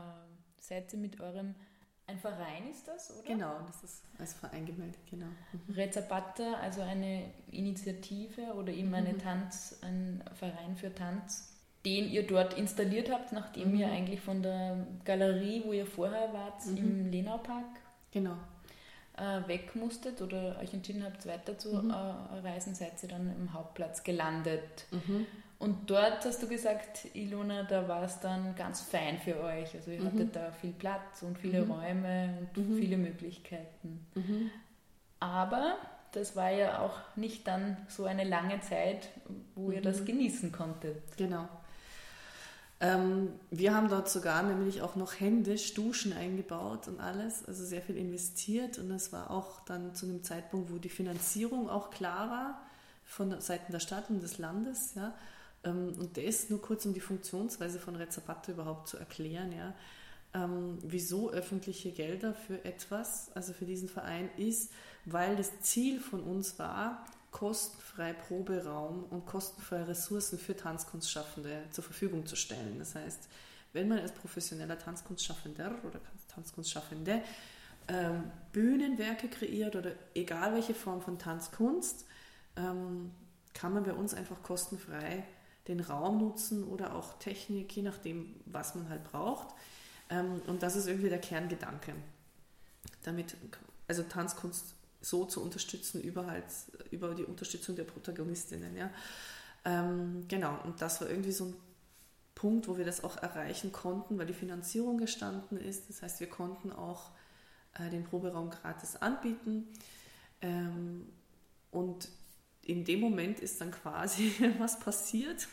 seid ihr mit eurem, ein Verein ist das, oder? Genau, das ist als Verein gemeldet, genau. Mhm. Rezapata, also eine Initiative oder eben eine Tanz, ein Verein für Tanz, den ihr dort installiert habt, nachdem ihr eigentlich von der Galerie, wo ihr vorher wart, im Lenaupark, Genau. Äh, weg musstet oder euch entschieden habt, weiter zu Mhm. äh, reisen, seid ihr dann im Hauptplatz gelandet. Mhm. Und dort hast du gesagt, Ilona, da war es dann ganz fein für euch. Also ihr Mhm. hattet da viel Platz und viele Mhm. Räume und Mhm. viele Möglichkeiten. Mhm. Aber das war ja auch nicht dann so eine lange Zeit, wo ihr das genießen konntet. Genau. Ähm, wir haben dort sogar nämlich auch noch händisch Duschen eingebaut und alles, also sehr viel investiert und das war auch dann zu einem Zeitpunkt, wo die Finanzierung auch klar war von Seiten der Stadt und des Landes, ja. Ähm, und das nur kurz, um die Funktionsweise von Rezzapato überhaupt zu erklären, ja. Ähm, wieso öffentliche Gelder für etwas, also für diesen Verein ist, weil das Ziel von uns war, kostenfrei Proberaum und kostenfreie Ressourcen für Tanzkunstschaffende zur Verfügung zu stellen. Das heißt, wenn man als professioneller Tanzkunstschaffender oder Tanzkunstschaffende ähm, Bühnenwerke kreiert oder egal welche Form von Tanzkunst, ähm, kann man bei uns einfach kostenfrei den Raum nutzen oder auch Technik, je nachdem, was man halt braucht. Ähm, und das ist irgendwie der Kerngedanke. Damit, also Tanzkunst so zu unterstützen über, halt, über die Unterstützung der Protagonistinnen. Ja. Ähm, genau, und das war irgendwie so ein Punkt, wo wir das auch erreichen konnten, weil die Finanzierung gestanden ist. Das heißt, wir konnten auch äh, den Proberaum gratis anbieten. Ähm, und in dem Moment ist dann quasi was passiert,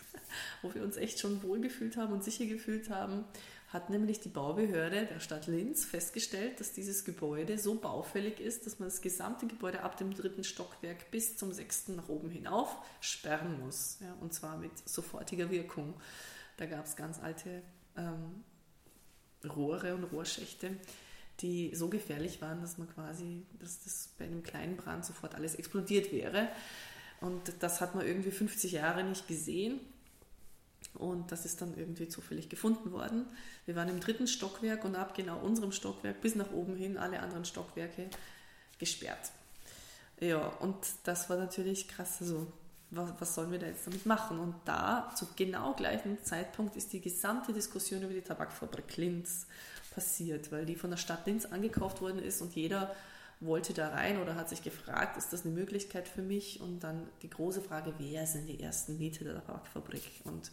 wo wir uns echt schon wohlgefühlt haben und sicher gefühlt haben, hat nämlich die Baubehörde der Stadt Linz festgestellt, dass dieses Gebäude so baufällig ist, dass man das gesamte Gebäude ab dem dritten Stockwerk bis zum sechsten nach oben hinauf sperren muss. Ja, und zwar mit sofortiger Wirkung. Da gab es ganz alte ähm, Rohre und Rohrschächte, die so gefährlich waren, dass man quasi, dass das bei einem kleinen Brand sofort alles explodiert wäre. Und das hat man irgendwie 50 Jahre nicht gesehen. Und das ist dann irgendwie zufällig gefunden worden. Wir waren im dritten Stockwerk und ab genau unserem Stockwerk bis nach oben hin alle anderen Stockwerke gesperrt. Ja, und das war natürlich krass. Also, was, was sollen wir da jetzt damit machen? Und da, zu genau gleichen Zeitpunkt, ist die gesamte Diskussion über die Tabakfabrik Linz passiert, weil die von der Stadt Linz angekauft worden ist und jeder wollte da rein oder hat sich gefragt, ist das eine Möglichkeit für mich? Und dann die große Frage, wer sind die ersten Mieter der Tabakfabrik? Und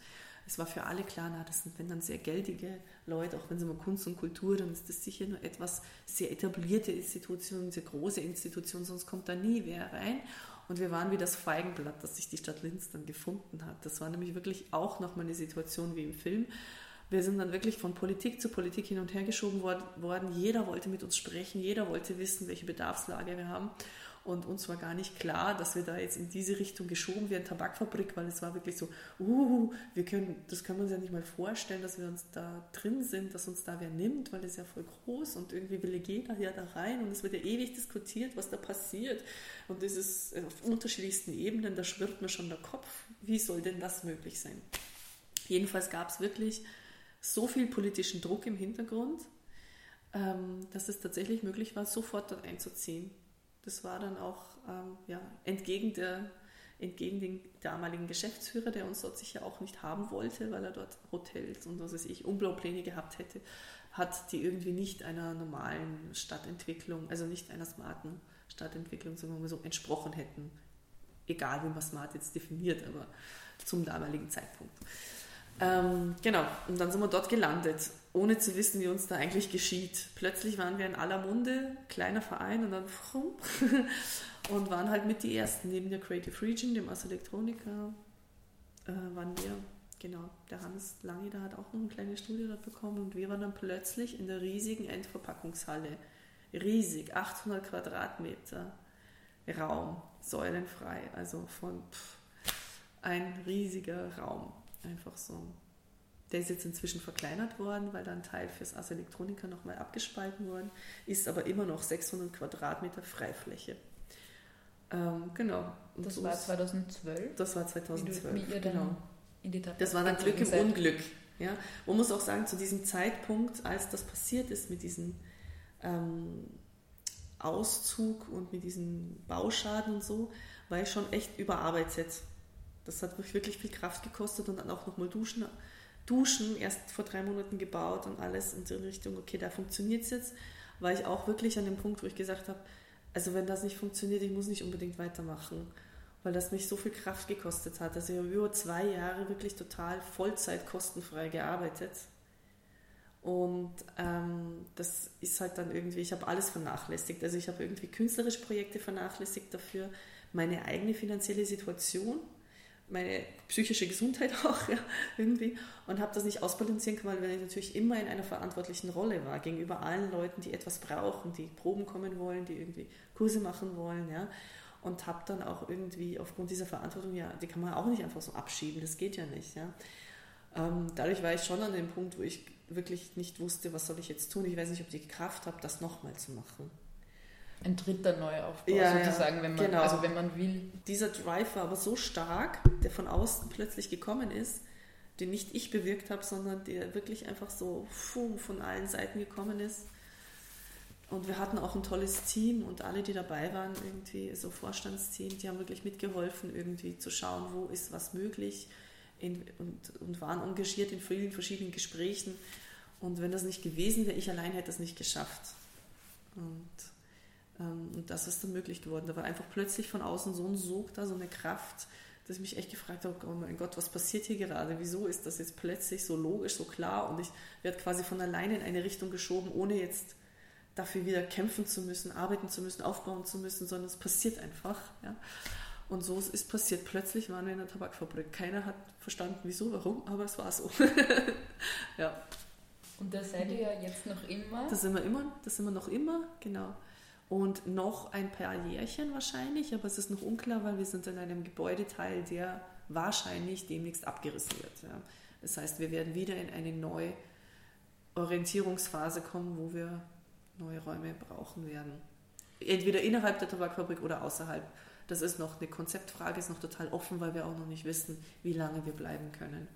es war für alle klar, na, das sind wenn dann sehr geldige Leute, auch wenn sie mal Kunst und Kultur, dann ist das sicher nur etwas sehr etablierte Institutionen, sehr große Institutionen, sonst kommt da nie wer rein. Und wir waren wie das Feigenblatt, das sich die Stadt Linz dann gefunden hat. Das war nämlich wirklich auch nochmal eine Situation wie im Film. Wir sind dann wirklich von Politik zu Politik hin und her geschoben worden. Jeder wollte mit uns sprechen, jeder wollte wissen, welche Bedarfslage wir haben. Und uns war gar nicht klar, dass wir da jetzt in diese Richtung geschoben werden, Tabakfabrik, weil es war wirklich so, uh, wir können, das können wir uns ja nicht mal vorstellen, dass wir uns da drin sind, dass uns da wer nimmt, weil ist ja voll groß und irgendwie will jeder ja da rein und es wird ja ewig diskutiert, was da passiert. Und das ist auf unterschiedlichsten Ebenen, da schwirrt mir schon der Kopf, wie soll denn das möglich sein? Jedenfalls gab es wirklich so viel politischen Druck im Hintergrund, ähm, dass es tatsächlich möglich war, sofort dort einzuziehen. Das war dann auch ähm, ja, entgegen, der, entgegen den damaligen Geschäftsführer, der uns dort sicher auch nicht haben wollte, weil er dort Hotels und was weiß ich, Umbaupläne gehabt hätte, hat die irgendwie nicht einer normalen Stadtentwicklung, also nicht einer smarten Stadtentwicklung, sagen so, entsprochen hätten. Egal, wie man smart jetzt definiert, aber zum damaligen Zeitpunkt. Ähm, genau, und dann sind wir dort gelandet, ohne zu wissen, wie uns da eigentlich geschieht. Plötzlich waren wir in aller Munde, kleiner Verein und dann und waren halt mit die Ersten. Neben der Creative Region, dem Ars Electronica, äh, waren wir, genau, der Hannes Lange, der hat auch noch ein kleines Studio dort bekommen und wir waren dann plötzlich in der riesigen Endverpackungshalle. Riesig, 800 Quadratmeter Raum, säulenfrei, also von pff, ein riesiger Raum einfach so. Der ist jetzt inzwischen verkleinert worden, weil da ein Teil fürs Ars Electronica nochmal abgespalten worden ist, aber immer noch 600 Quadratmeter Freifläche. Ähm, genau. Und Das so war ist- 2012. das war wie, 2012. du, wie ihr dann genau. Das war dann Glück im. Unglück. Ja? Man muss auch sagen, zu diesem Zeitpunkt, als das passiert ist mit diesem ähm, Auszug und mit diesen Bauschaden und so, war ich schon echt überarbeitet. Das hat mich wirklich viel Kraft gekostet und dann auch nochmal duschen. Duschen, erst vor drei Monaten gebaut und alles in die Richtung, okay, da funktioniert es jetzt, war ich auch wirklich an dem Punkt, wo ich gesagt habe, also wenn das nicht funktioniert, ich muss nicht unbedingt weitermachen, weil das mich so viel Kraft gekostet hat. Also ich habe über zwei Jahre wirklich total Vollzeit kostenfrei gearbeitet. Und ähm, das ist halt dann irgendwie, ich habe alles vernachlässigt. Also ich habe irgendwie künstlerische Projekte vernachlässigt dafür, meine eigene finanzielle Situation, meine psychische Gesundheit auch ja, irgendwie und habe das nicht ausbalancieren können, weil ich natürlich immer in einer verantwortlichen Rolle war gegenüber allen Leuten, die etwas brauchen, die Proben kommen wollen, die irgendwie Kurse machen wollen, ja. Und habe dann auch irgendwie aufgrund dieser Verantwortung, ja, die kann man auch nicht einfach so abschieben, das geht ja nicht, ja. Ähm, dadurch war ich schon an dem Punkt, wo ich wirklich nicht wusste, was soll ich jetzt tun. Ich weiß nicht, ob ich die Kraft habe, das nochmal zu machen. Ein dritter Neuaufbau Ja, ja, sozusagen, wenn man, genau. also wenn man will. Dieser Drive war aber so stark, der von außen plötzlich gekommen ist, den nicht ich bewirkt habe, sondern der wirklich einfach so von allen Seiten gekommen ist. Und wir hatten auch ein tolles Team und alle, die dabei waren, irgendwie so Vorstandsteam, die haben wirklich mitgeholfen, irgendwie zu schauen, wo ist was möglich in, und, und waren engagiert in vielen verschiedenen Gesprächen. Und wenn das nicht gewesen wäre, ich allein hätte das nicht geschafft. Und, und das ist dann möglich geworden. Da war einfach plötzlich von außen so ein Sog da, so eine Kraft, dass ich mich echt gefragt habe, oh mein Gott, was passiert hier gerade? Wieso ist das jetzt plötzlich so logisch, so klar? Und ich werde quasi von alleine in eine Richtung geschoben, ohne jetzt dafür wieder kämpfen zu müssen, arbeiten zu müssen, aufbauen zu müssen, sondern es passiert einfach. Ja? Und so ist passiert. Plötzlich waren wir in der Tabakfabrik. Keiner hat verstanden, wieso, warum, aber es war so. ja, Und da seid ihr ja jetzt noch immer. das sind wir immer, das sind wir noch immer, genau. Und noch ein paar Jährchen wahrscheinlich, aber es ist noch unklar, weil wir sind in einem Gebäudeteil, der wahrscheinlich demnächst abgerissen wird. Ja. Das heißt, wir werden wieder in eine neue Orientierungsphase kommen, wo wir neue Räume brauchen werden. Entweder innerhalb der Tabakfabrik oder außerhalb. Das ist noch eine Konzeptfrage, ist noch total offen, weil wir auch noch nicht wissen, wie lange wir bleiben können.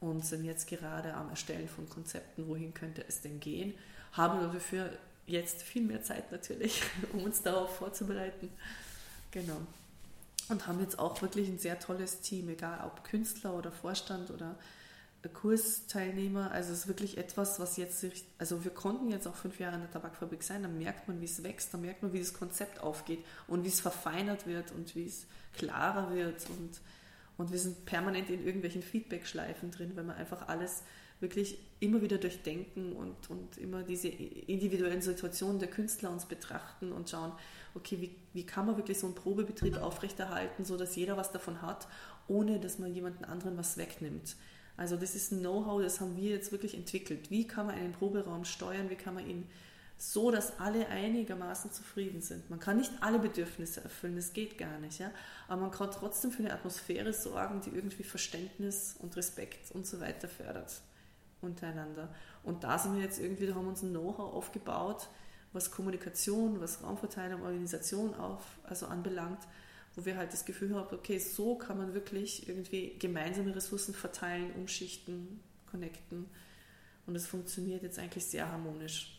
Und sind jetzt gerade am Erstellen von Konzepten, wohin könnte es denn gehen. Haben dafür jetzt viel mehr Zeit natürlich, um uns darauf vorzubereiten. Genau. Und haben jetzt auch wirklich ein sehr tolles Team, egal ob Künstler oder Vorstand oder Kursteilnehmer. Also es ist wirklich etwas, was jetzt, also wir konnten jetzt auch fünf Jahre in der Tabakfabrik sein, da merkt man, wie es wächst, da merkt man, wie das Konzept aufgeht und wie es verfeinert wird und wie es klarer wird und, und wir sind permanent in irgendwelchen Feedback-Schleifen drin, weil man einfach alles wirklich immer wieder durchdenken und, und immer diese individuellen Situationen der Künstler uns betrachten und schauen, okay, wie, wie kann man wirklich so einen Probebetrieb aufrechterhalten, so dass jeder was davon hat, ohne dass man jemanden anderen was wegnimmt. Also das ist ein Know-how, das haben wir jetzt wirklich entwickelt. Wie kann man einen Proberaum steuern, wie kann man ihn so, dass alle einigermaßen zufrieden sind. Man kann nicht alle Bedürfnisse erfüllen, das geht gar nicht, ja. Aber man kann trotzdem für eine Atmosphäre sorgen, die irgendwie Verständnis und Respekt und so weiter fördert untereinander. Und da sind wir jetzt irgendwie, da haben wir uns ein Know-how aufgebaut, was Kommunikation, was Raumverteilung, Organisation auf, also anbelangt, wo wir halt das Gefühl haben, okay, so kann man wirklich irgendwie gemeinsame Ressourcen verteilen, umschichten, connecten. Und es funktioniert jetzt eigentlich sehr harmonisch.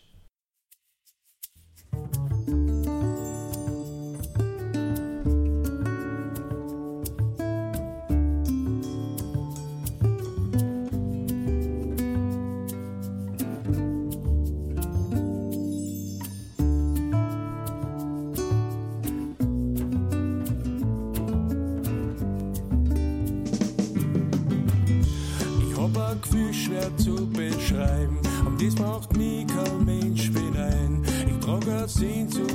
Macht mich kein Mensch beneiden. Ich trage eine Sehnsucht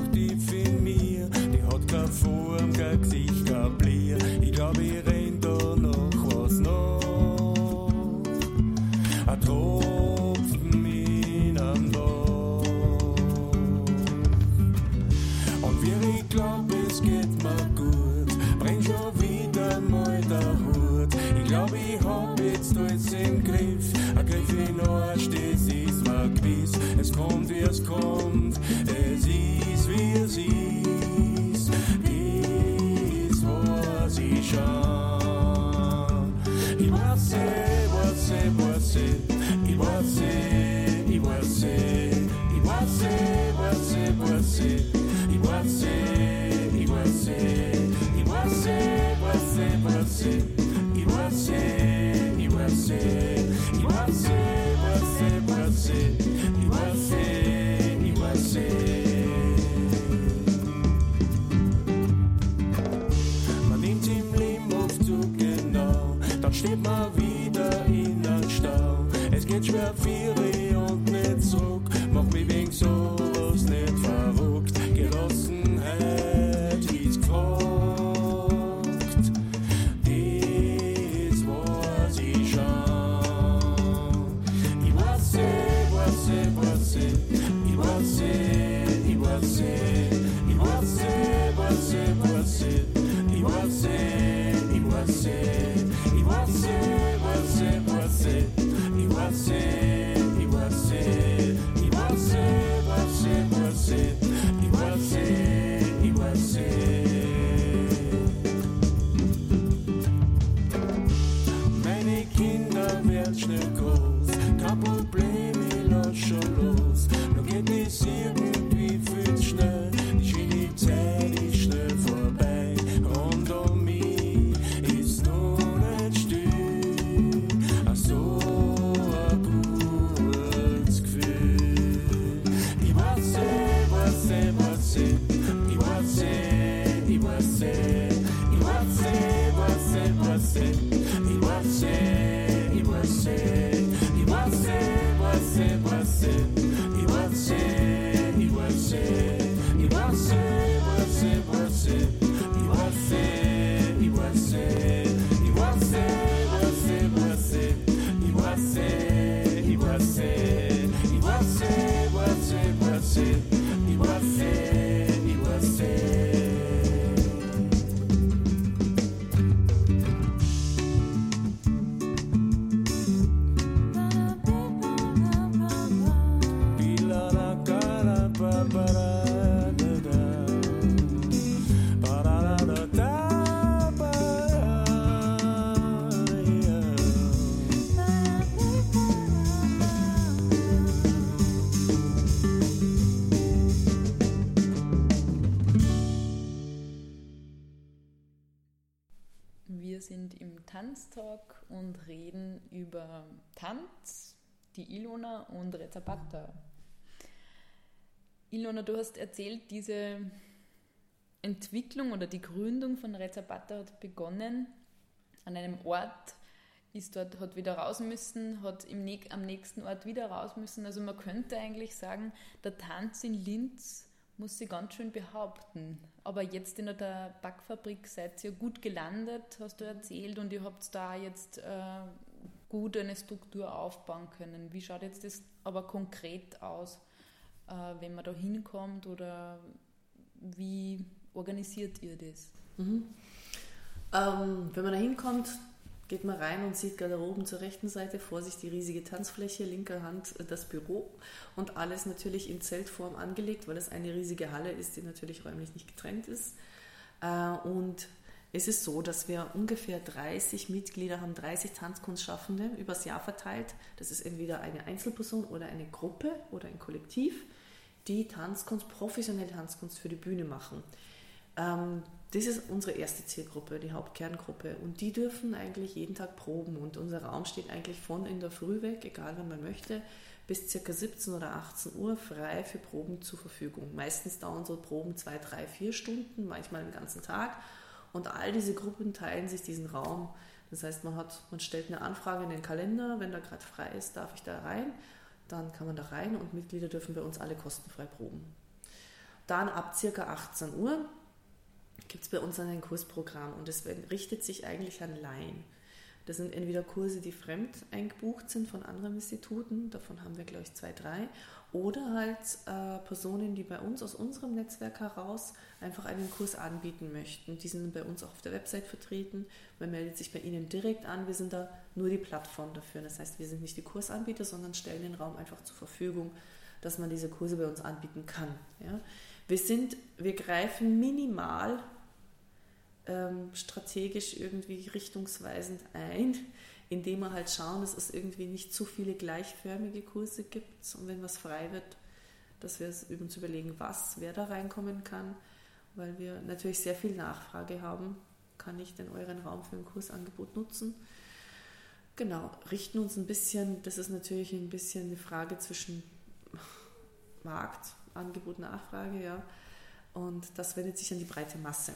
eh, ich weiß Tanztalk und reden über Tanz, die Ilona und Rezapata. Ilona, du hast erzählt, diese Entwicklung oder die Gründung von Rezapata hat begonnen an einem Ort, ist dort, hat wieder raus müssen, hat im, am nächsten Ort wieder raus müssen. Also man könnte eigentlich sagen, der Tanz in Linz muss sich ganz schön behaupten. Aber jetzt in der Backfabrik seid ihr gut gelandet, hast du erzählt, und ihr habt da jetzt äh, gut eine Struktur aufbauen können. Wie schaut jetzt das aber konkret aus, äh, wenn man da hinkommt oder wie organisiert ihr das? Mhm. Ähm, wenn man da hinkommt, geht man rein und sieht gerade oben zur rechten Seite vor sich die riesige Tanzfläche, linker Hand äh, das Büro und alles natürlich in Zeltform angelegt, weil es eine riesige Halle ist, die natürlich räumlich nicht getrennt ist. Äh, und es ist so, dass wir ungefähr 30 Mitglieder haben, 30 Tanzkunstschaffende übers Jahr verteilt. Das ist entweder eine Einzelperson oder eine Gruppe oder ein Kollektiv, die Tanzkunst, professionelle Tanzkunst für die Bühne machen. Das ist unsere erste Zielgruppe, die Hauptkerngruppe. Und die dürfen eigentlich jeden Tag proben. Und unser Raum steht eigentlich von in der Früh weg, egal wann man möchte, bis ca. 17 oder 18 Uhr frei für Proben zur Verfügung. Meistens dauern so Proben zwei, drei, vier Stunden, manchmal den ganzen Tag. Und all diese Gruppen teilen sich diesen Raum. Das heißt, man, hat, man stellt eine Anfrage in den Kalender, wenn da gerade frei ist, darf ich da rein. Dann kann man da rein und Mitglieder dürfen bei uns alle kostenfrei proben. Dann ab ca. 18 Uhr gibt es bei uns ein Kursprogramm und es richtet sich eigentlich an Laien. Das sind entweder Kurse, die fremd eingebucht sind von anderen Instituten, davon haben wir, glaube ich, zwei, drei, oder halt äh, Personen, die bei uns aus unserem Netzwerk heraus einfach einen Kurs anbieten möchten. Die sind bei uns auch auf der Website vertreten. Man meldet sich bei ihnen direkt an. Wir sind da nur die Plattform dafür. Das heißt, wir sind nicht die Kursanbieter, sondern stellen den Raum einfach zur Verfügung, dass man diese Kurse bei uns anbieten kann. Ja? Wir, sind, wir greifen minimal ähm, strategisch irgendwie richtungsweisend ein, indem wir halt schauen, dass es irgendwie nicht zu viele gleichförmige Kurse gibt und wenn was frei wird, dass wir uns überlegen, was, wer da reinkommen kann, weil wir natürlich sehr viel Nachfrage haben. Kann ich denn euren Raum für ein Kursangebot nutzen? Genau, richten uns ein bisschen, das ist natürlich ein bisschen eine Frage zwischen Markt, Angebot, Nachfrage, ja. Und das wendet sich an die breite Masse.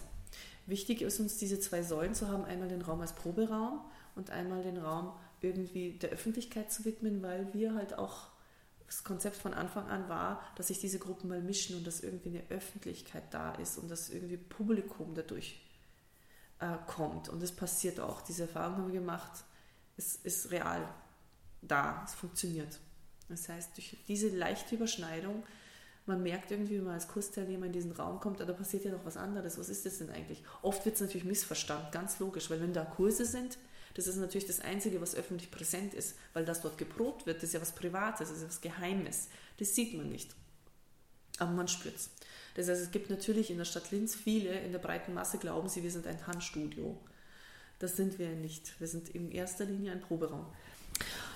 Wichtig ist uns, diese zwei Säulen zu haben. Einmal den Raum als Proberaum und einmal den Raum irgendwie der Öffentlichkeit zu widmen, weil wir halt auch das Konzept von Anfang an war, dass sich diese Gruppen mal mischen und dass irgendwie eine Öffentlichkeit da ist und dass irgendwie Publikum dadurch äh, kommt. Und es passiert auch. Diese Erfahrung haben wir gemacht. Es ist real da. Es funktioniert. Das heißt, durch diese leichte Überschneidung, man merkt irgendwie, wenn man als Kursteilnehmer in diesen Raum kommt, da passiert ja noch was anderes. Was ist das denn eigentlich? Oft wird es natürlich missverstanden, ganz logisch, weil wenn da Kurse sind, das ist natürlich das Einzige, was öffentlich präsent ist, weil das dort geprobt wird, das ist ja was Privates, das ist ja was Geheimes. Das sieht man nicht. Aber man spürt es. Das heißt, es gibt natürlich in der Stadt Linz viele, in der breiten Masse glauben sie, wir sind ein Tanzstudio. Das sind wir nicht. Wir sind in erster Linie ein Proberaum.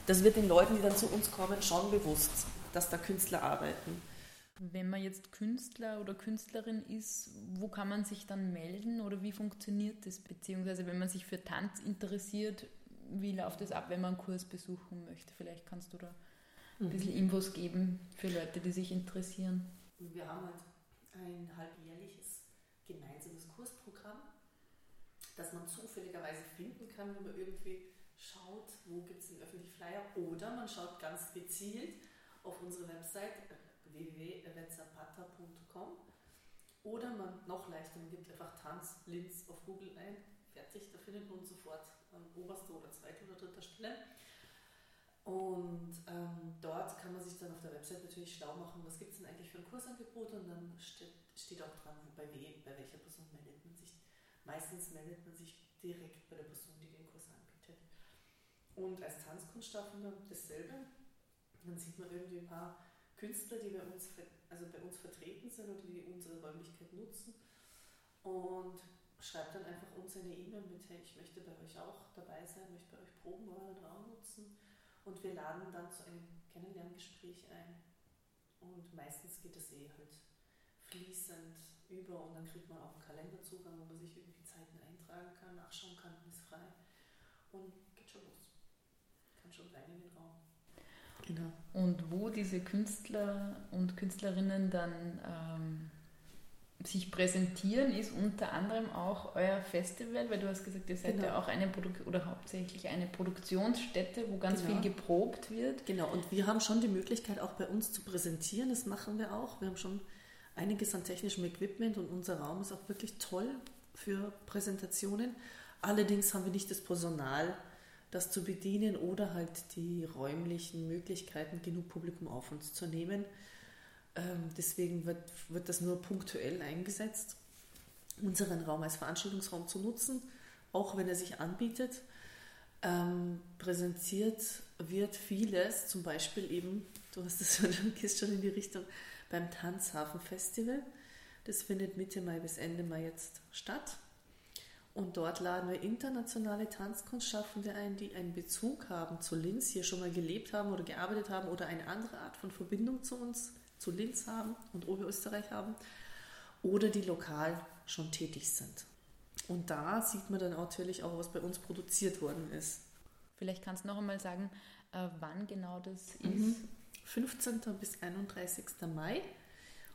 Das wird den Leuten, die dann zu uns kommen, schon bewusst, dass da Künstler arbeiten. Wenn man jetzt Künstler oder Künstlerin ist, wo kann man sich dann melden oder wie funktioniert das? Beziehungsweise wenn man sich für Tanz interessiert, wie läuft es ab, wenn man einen Kurs besuchen möchte? Vielleicht kannst du da ein bisschen Infos geben für Leute, die sich interessieren. Wir haben halt ein halbjährliches gemeinsames Kursprogramm, das man zufälligerweise finden kann, wenn man irgendwie schaut, wo gibt es einen öffentlichen Flyer oder man schaut ganz gezielt auf unsere Website www.evenzapata.com oder man noch leichter, man gibt einfach Tanz Linz auf Google ein, fertig, da findet man sofort an oberster oder zweiter oder dritter Stelle. Und ähm, dort kann man sich dann auf der Website natürlich schlau machen, was gibt es denn eigentlich für ein Kursangebot und dann steht, steht auch dran, bei wem, bei welcher Person meldet man sich. Meistens meldet man sich direkt bei der Person, die den Kurs anbietet. Und als Tanzkunstschaffender dasselbe. Dann sieht man irgendwie ein paar Künstler, die bei uns, also bei uns vertreten sind oder die unsere Räumlichkeit nutzen und schreibt dann einfach uns eine E-Mail mit, hey, ich möchte bei euch auch dabei sein, möchte bei euch proben, euren Raum nutzen und wir laden dann zu einem Kennenlerngespräch ein und meistens geht es eh halt fließend über und dann kriegt man auch einen Kalenderzugang, wo man sich irgendwie Zeiten eintragen kann, nachschauen kann, ist frei und geht schon los. Kann schon rein in den Raum. Genau. Und wo diese Künstler und Künstlerinnen dann ähm, sich präsentieren, ist unter anderem auch euer Festival, weil du hast gesagt, ihr seid Genau. ja auch eine Produ oder hauptsächlich eine Produktionsstätte, wo ganz Genau. viel geprobt wird. Genau, und wir haben schon die Möglichkeit, auch bei uns zu präsentieren. Das machen wir auch. Wir haben schon einiges an technischem Equipment und unser Raum ist auch wirklich toll für Präsentationen. Allerdings haben wir nicht das Personal, das zu bedienen oder halt die räumlichen Möglichkeiten, genug Publikum auf uns zu nehmen. Ähm, deswegen wird, wird das nur punktuell eingesetzt, unseren Raum als Veranstaltungsraum zu nutzen, auch wenn er sich anbietet. Ähm, präsentiert wird vieles, zum Beispiel eben, du hast es schon, gehst schon in die Richtung, beim Tanzhafen Festival. Das findet Mitte Mai bis Ende Mai jetzt statt. Und dort laden wir internationale Tanzkunstschaffende ein, die einen Bezug haben zu Linz, hier schon mal gelebt haben oder gearbeitet haben oder eine andere Art von Verbindung zu uns, zu Linz haben und Oberösterreich haben oder die lokal schon tätig sind. Und da sieht man dann natürlich auch, was bei uns produziert worden ist. Vielleicht kannst du noch einmal sagen, äh, wann genau das Mhm. ist. 15. bis 31. Mai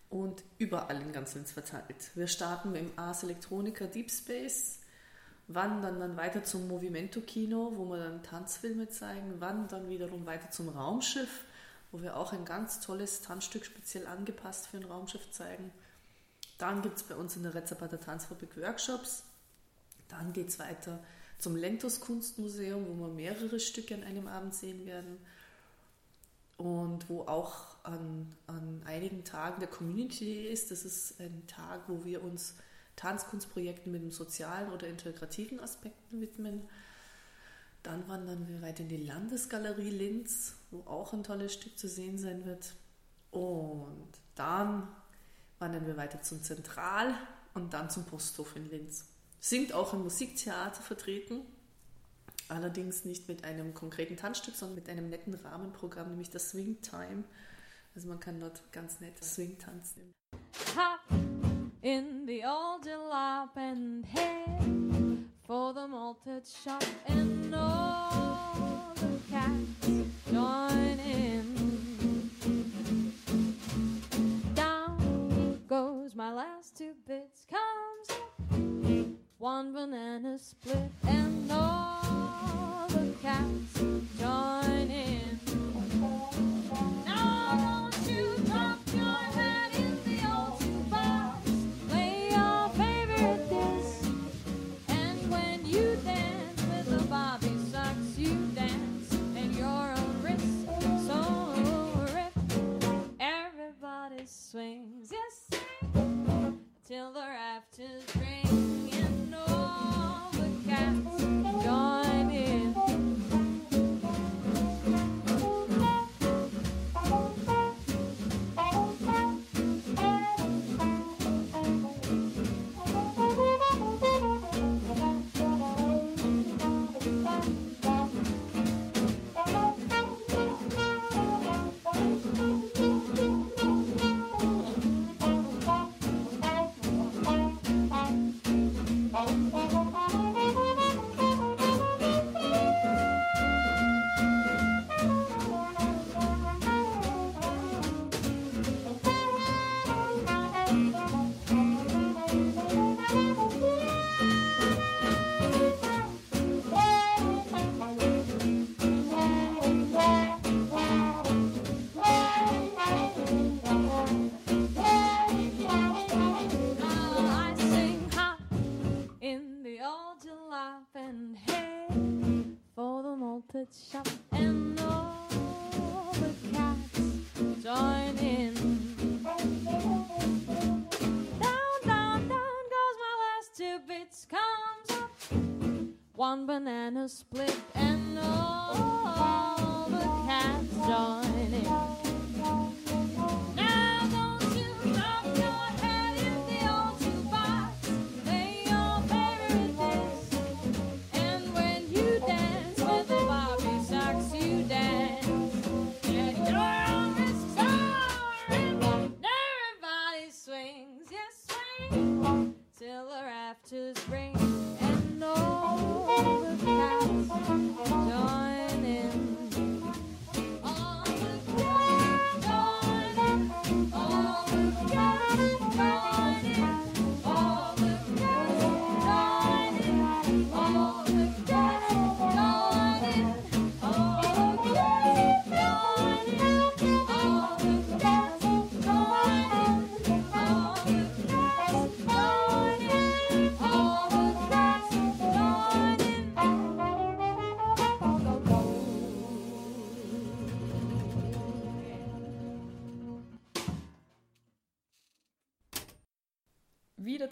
und überall in ganz Linz verteilt. Wir starten im Ars Electronica Deep Space, wandern dann weiter zum Movimento Kino, wo wir dann Tanzfilme zeigen, wandern wiederum weiter zum Raumschiff, wo wir auch ein ganz tolles Tanzstück speziell angepasst für ein Raumschiff zeigen. Dann gibt es bei uns in der Rezapata Tanzfabrik Workshops. Dann geht es weiter zum Lentus Kunstmuseum, wo wir mehrere Stücke an einem Abend sehen werden und wo auch an, an einigen Tagen der Community ist. Das ist ein Tag, wo wir uns Tanzkunstprojekten mit dem sozialen oder integrativen Aspekten widmen. Dann wandern wir weiter in die Landesgalerie Linz, wo auch ein tolles Stück zu sehen sein wird. Und dann wandern wir weiter zum Zentral und dann zum Posthof in Linz. Sind auch im Musiktheater vertreten, allerdings nicht mit einem konkreten Tanzstück, sondern mit einem netten Rahmenprogramm, nämlich das Swing Time. Also man kann dort ganz nett Swing tanzen. hop in the old jalop and head for the malted shop and all the cats join in. Down goes my last two bits, comes one banana split and all swings, yes, till the rafters ring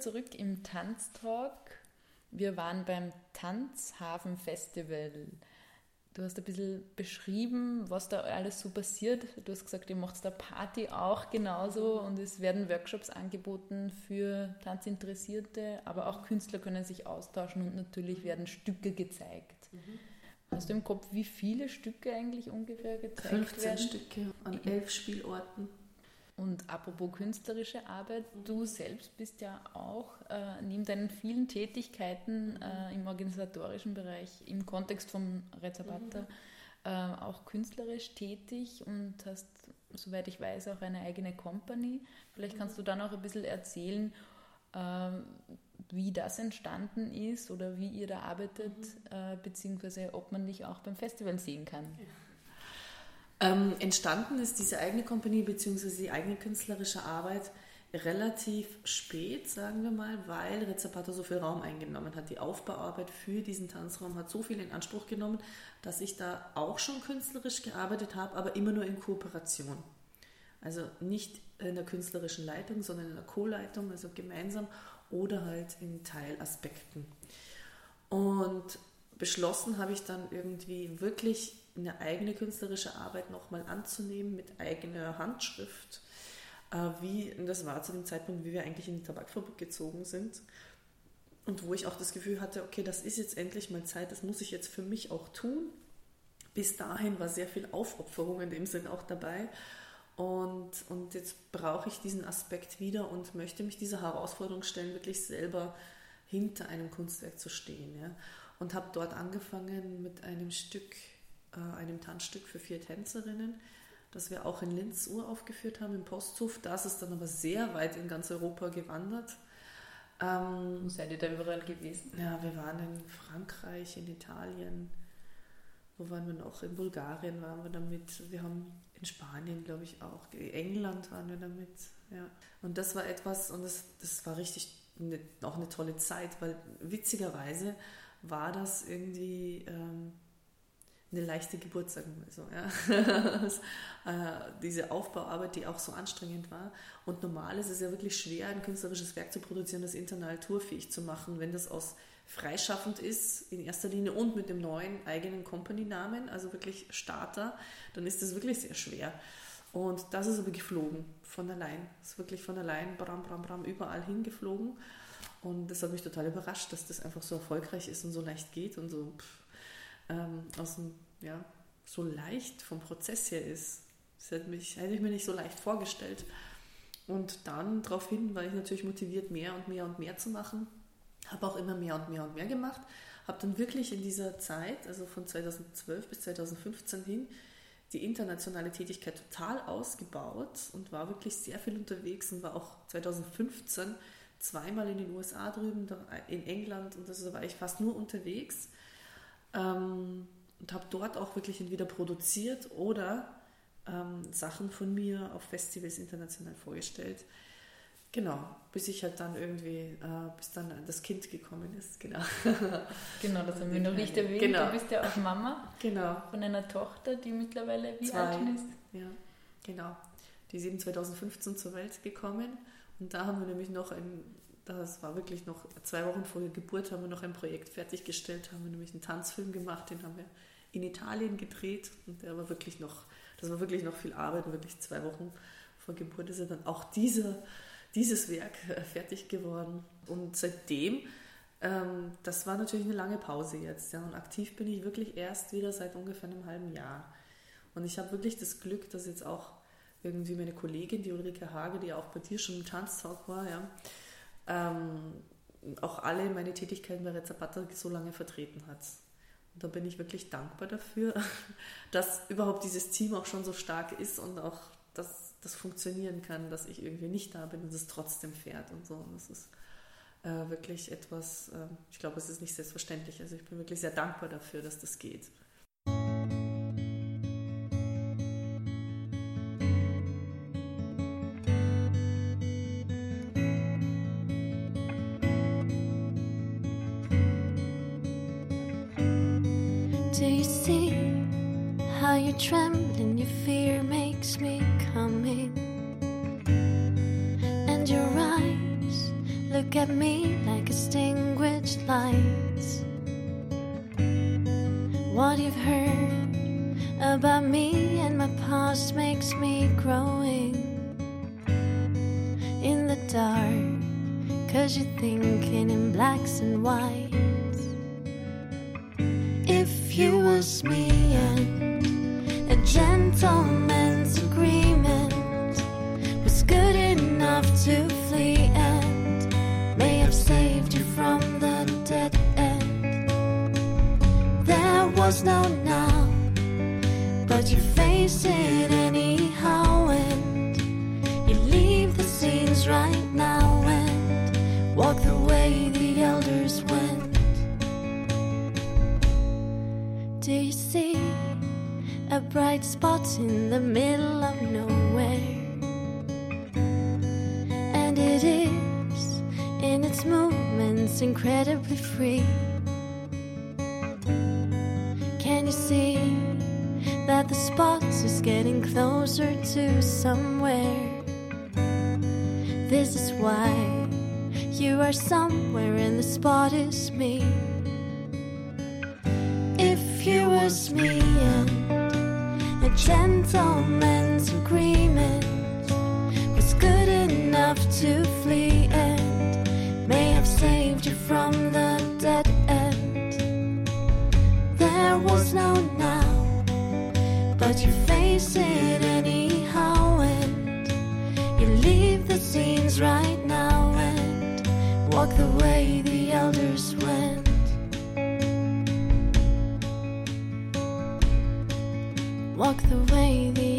zurück im Tanztalk. Wir waren beim Tanzhafen Festival. Du hast ein bisschen beschrieben, was da alles so passiert. Du hast gesagt, ihr macht da Party auch genauso und es werden Workshops angeboten für Tanzinteressierte, aber auch Künstler können sich austauschen und natürlich werden Stücke gezeigt. Hast du im Kopf, wie viele Stücke eigentlich ungefähr gezeigt 15 werden? Stücke an elf Spielorten. Und apropos künstlerische Arbeit, du selbst bist ja auch äh, neben deinen vielen Tätigkeiten äh, im organisatorischen Bereich im Kontext vom Rezabata äh, auch künstlerisch tätig und hast, soweit ich weiß, auch eine eigene Company. Vielleicht kannst du dann auch ein bisschen erzählen, ähm, wie das entstanden ist oder wie ihr da arbeitet, äh, beziehungsweise ob man dich auch beim Festival sehen kann. Ähm, entstanden ist diese eigene Kompanie bzw. die eigene künstlerische Arbeit relativ spät, sagen wir mal, weil Rezzapato so viel Raum eingenommen hat. Die Aufbauarbeit für diesen Tanzraum hat so viel in Anspruch genommen, dass ich da auch schon künstlerisch gearbeitet habe, aber immer nur in Kooperation. Also nicht in der künstlerischen Leitung, sondern in der Co-Leitung, also gemeinsam oder halt in Teilaspekten. Und beschlossen habe ich dann irgendwie wirklich eine eigene künstlerische Arbeit nochmal anzunehmen mit eigener Handschrift, äh, wie das war zu dem Zeitpunkt, wie wir eigentlich in die Tabakfabrik gezogen sind. Und wo ich auch das Gefühl hatte, okay, das ist jetzt endlich mal Zeit, das muss ich jetzt für mich auch tun. Bis dahin war sehr viel Aufopferung in dem Sinn auch dabei. Und, und jetzt brauche ich diesen Aspekt wieder und möchte mich dieser Herausforderung stellen, wirklich selber hinter einem Kunstwerk zu stehen. Ja. Und habe dort angefangen mit einem Stück, äh, einem Tanzstück für vier Tänzerinnen, das wir auch in Linz uraufgeführt haben, im Posthof. Da ist dann aber sehr weit in ganz Europa gewandert. Ähm, Wo seid ihr da überall gewesen? ja, wir waren in Frankreich, in Italien. Wo waren wir noch? In Bulgarien waren wir damit. Wir haben in Spanien, glaube ich, auch. In England waren wir damit. Ja. Und das war etwas, und das, das war richtig eine, auch eine tolle Zeit, weil witzigerweise war das irgendwie ähm, eine leichte Geburt, sagen wir so. Ja. Äh, diese Aufbauarbeit, die auch so anstrengend war. Und normal ist es ja wirklich schwer, ein künstlerisches Werk zu produzieren, das international tourfähig zu machen, wenn das aus freischaffend ist in erster Linie und mit dem neuen eigenen Company-Namen, also wirklich Starter, dann ist das wirklich sehr schwer. Und das ist aber geflogen, von allein. ist wirklich von allein, bram, bram, bram, überall hingeflogen. Und das hat mich total überrascht, dass das einfach so erfolgreich ist und so leicht geht und so pff, ähm, aus dem, ja, so leicht vom Prozess her ist. Das hätte, mich, hätte ich mir nicht so leicht vorgestellt. Und dann daraufhin war ich natürlich motiviert, mehr und mehr und mehr zu machen. Habe auch immer mehr und mehr und mehr gemacht. Habe dann wirklich in dieser Zeit, also von 2012 bis 2015 hin, die internationale Tätigkeit total ausgebaut und war wirklich sehr viel unterwegs und war auch 2015 zweimal in den USA drüben, in England und also war ich fast nur unterwegs ähm, und habe dort auch wirklich entweder produziert oder ähm, Sachen von mir auf Festivals international vorgestellt. Genau, bis ich halt dann irgendwie, äh, bis dann das Kind gekommen ist, genau. Genau, das haben wir noch nicht erwähnt. Genau. Du bist ja auch Mama Genau. von einer Tochter, die mittlerweile wie Zwei. alt ist. Ja, genau. Die ist eben 2015 zur Welt gekommen und da haben wir nämlich noch ein, das war wirklich noch zwei Wochen vor der Geburt, haben wir noch ein Projekt fertiggestellt, haben wir nämlich einen Tanzfilm gemacht, den haben wir in Italien gedreht und der war wirklich noch, das war wirklich noch viel Arbeit, wirklich zwei Wochen vor Geburt ist ja dann auch dieser, dieses Werk äh, fertig geworden und seitdem ähm, das war natürlich eine lange Pause jetzt. Ja. Und aktiv bin ich wirklich erst wieder seit ungefähr einem halben Jahr. Und ich habe wirklich das Glück, dass jetzt auch irgendwie meine Kollegin, die Ulrike Hage, die auch bei dir schon im Tanztalk war, ja, ähm, auch alle meine Tätigkeiten bei Red Zapata so lange vertreten hat. Und da bin ich wirklich dankbar dafür, dass überhaupt dieses Team auch schon so stark ist und auch, dass das funktionieren kann, dass ich irgendwie nicht da bin und es trotzdem fährt und so. Und das ist äh, wirklich etwas, äh, ich glaube, es ist nicht selbstverständlich. Also ich bin wirklich sehr dankbar dafür, dass das geht. And your fear makes me come in? And your eyes look at me like extinguished lights. What you've heard about me and my past makes me growing in the dark. Cause you're thinking in blacks and whites. If you was me and gentleman's agreement was good enough to flee and may have saved you from the dead end. There was no now, but you face it anyhow and you leave the scenes right bright spots in the middle of nowhere? And it is in its movements incredibly free. Can you see that the spot is getting closer to somewhere? This is why you are somewhere and the spot is me. If you was me gentleman's agreement was good enough to flee and may have saved you from the dead end. There was no the way the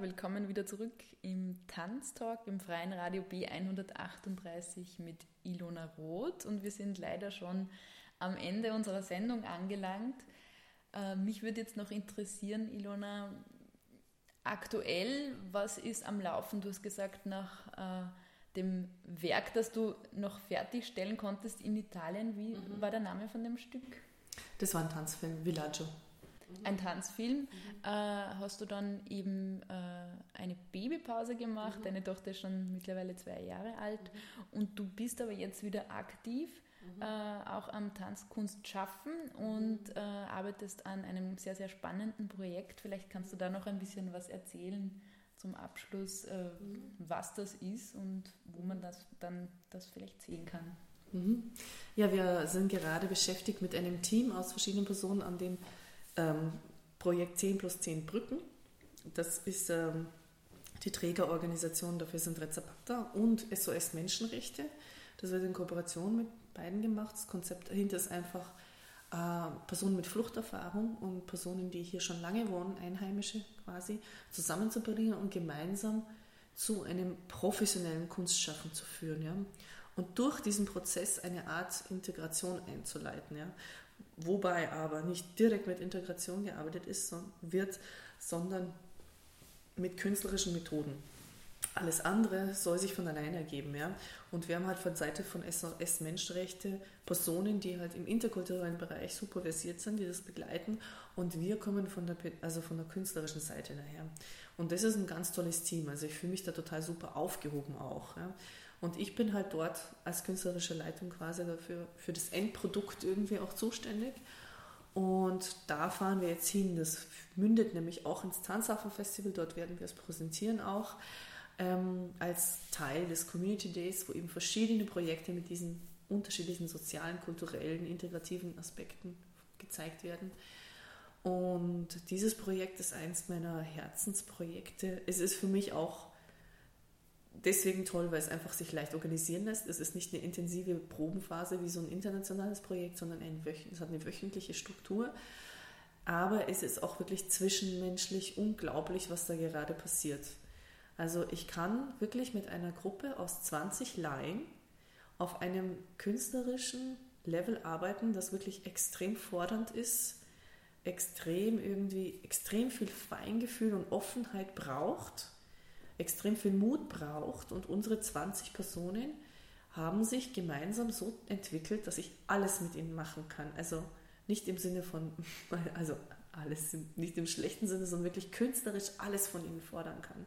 Ja, willkommen wieder zurück im Tanztalk im freien Radio B138 mit Ilona Roth und wir sind leider schon am Ende unserer Sendung angelangt. Äh, mich würde jetzt noch interessieren, Ilona, aktuell, was ist am Laufen? Du hast gesagt, nach äh, dem Werk, das du noch fertigstellen konntest in Italien, wie war der Name von dem Stück? Das war ein Tanzfilm, Villaggio. Ein Tanzfilm. Äh, hast du dann eben äh, eine Babypause gemacht? Deine Tochter ist schon mittlerweile zwei Jahre alt und du bist aber jetzt wieder aktiv, äh, auch am Tanzkunst schaffen und äh, arbeitest an einem sehr, sehr spannenden Projekt. Vielleicht kannst du da noch ein bisschen was erzählen zum Abschluss, äh, was das ist und wo man das dann das vielleicht sehen kann. Mhm. Ja, wir sind gerade beschäftigt mit einem Team aus verschiedenen Personen an dem ähm, Projekt 10 plus 10 Brücken. Das ist ähm, die Trägerorganisation, dafür sind Rezapata und SOS Menschenrechte. Das wird in Kooperation mit beiden gemacht. Das Konzept dahinter ist einfach äh, Personen mit Fluchterfahrung und Personen, die hier schon lange wohnen, Einheimische quasi, zusammenzubringen und gemeinsam zu einem professionellen Kunstschaffen zu führen. Ja? Und durch diesen Prozess eine Art Integration einzuleiten. Ja? Wobei aber nicht direkt mit Integration gearbeitet ist, wird, sondern mit künstlerischen Methoden. Alles andere soll sich von alleine ergeben. Ja? Und wir haben halt von Seite von SOS Menschenrechte Personen, die halt im interkulturellen Bereich super versiert sind, die das begleiten. Und wir kommen von der, also von der künstlerischen Seite daher. Und das ist ein ganz tolles Team. Also ich fühle mich da total super aufgehoben auch. Ja? Und ich bin halt dort als künstlerische Leitung quasi dafür, für das Endprodukt irgendwie auch zuständig. Und da fahren wir jetzt hin. Das mündet nämlich auch ins Tanzhafen Festival. Dort werden wir es präsentieren auch ähm, als Teil des Community Days, wo eben verschiedene Projekte mit diesen unterschiedlichen sozialen, kulturellen, integrativen Aspekten gezeigt werden. Und dieses Projekt ist eins meiner Herzensprojekte. Es ist für mich auch deswegen toll, weil es einfach sich leicht organisieren lässt. Es ist nicht eine intensive Probenphase wie so ein internationales Projekt, sondern ein es hat eine wöchentliche Struktur. Aber es ist auch wirklich zwischenmenschlich unglaublich, was da gerade passiert. Also ich kann wirklich mit einer Gruppe aus 20 Laien auf einem künstlerischen Level arbeiten, das wirklich extrem fordernd ist, extrem irgendwie, extrem viel Feingefühl und Offenheit braucht extrem viel Mut braucht und unsere 20 Personen haben sich gemeinsam so entwickelt, dass ich alles mit ihnen machen kann. Also nicht im Sinne von, also alles, nicht im schlechten Sinne, sondern wirklich künstlerisch alles von ihnen fordern kann.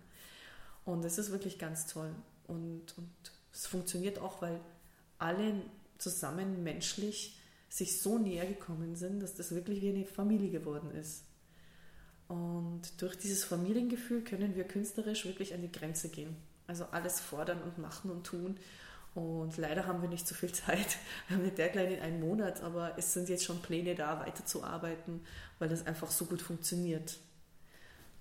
Und es ist wirklich ganz toll. Und, und es funktioniert auch, weil alle zusammen menschlich sich so näher gekommen sind, dass das wirklich wie eine Familie geworden ist. Und durch dieses Familiengefühl können wir künstlerisch wirklich an die Grenze gehen. Also alles fordern und machen und tun. Und leider haben wir nicht so viel Zeit. Wir haben eine Deadline in einem Monat, aber es sind jetzt schon Pläne da, weiterzuarbeiten, weil das einfach so gut funktioniert.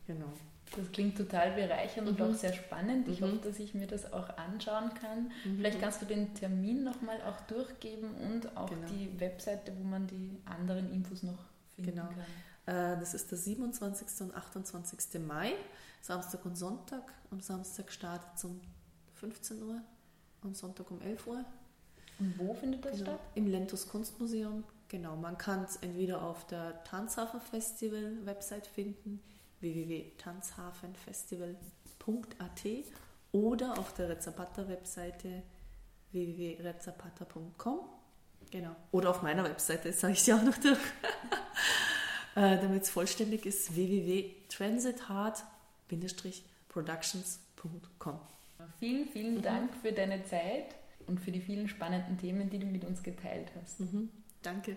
Genau. Das klingt total bereichernd und Mhm. auch sehr spannend. Ich Mhm. hoffe, dass ich mir das auch anschauen kann. Mhm. Vielleicht kannst du den Termin nochmal auch durchgeben und auch Genau. die Webseite, wo man die anderen Infos noch finden Genau. kann. Äh, Das ist der 27. und 28. Mai, Samstag und Sonntag. Am Samstag startet es um 15 Uhr, am Sonntag um 11 Uhr. Und wo findet das Genau, statt? Im Lentus Kunstmuseum. Genau, man kann es entweder auf der Tanzhafen Festival Website finden, www.tanzhafenfestival.at oder auf der Rezapata Webseite www.rezapata.com. Genau. Oder auf meiner Webseite, sage ich dir auch noch durch. Äh, Damit es vollständig ist, www.transit-productions.com. Vielen, vielen Mhm. Dank für deine Zeit und für die vielen spannenden Themen, die du mit uns geteilt hast. Mhm. Danke.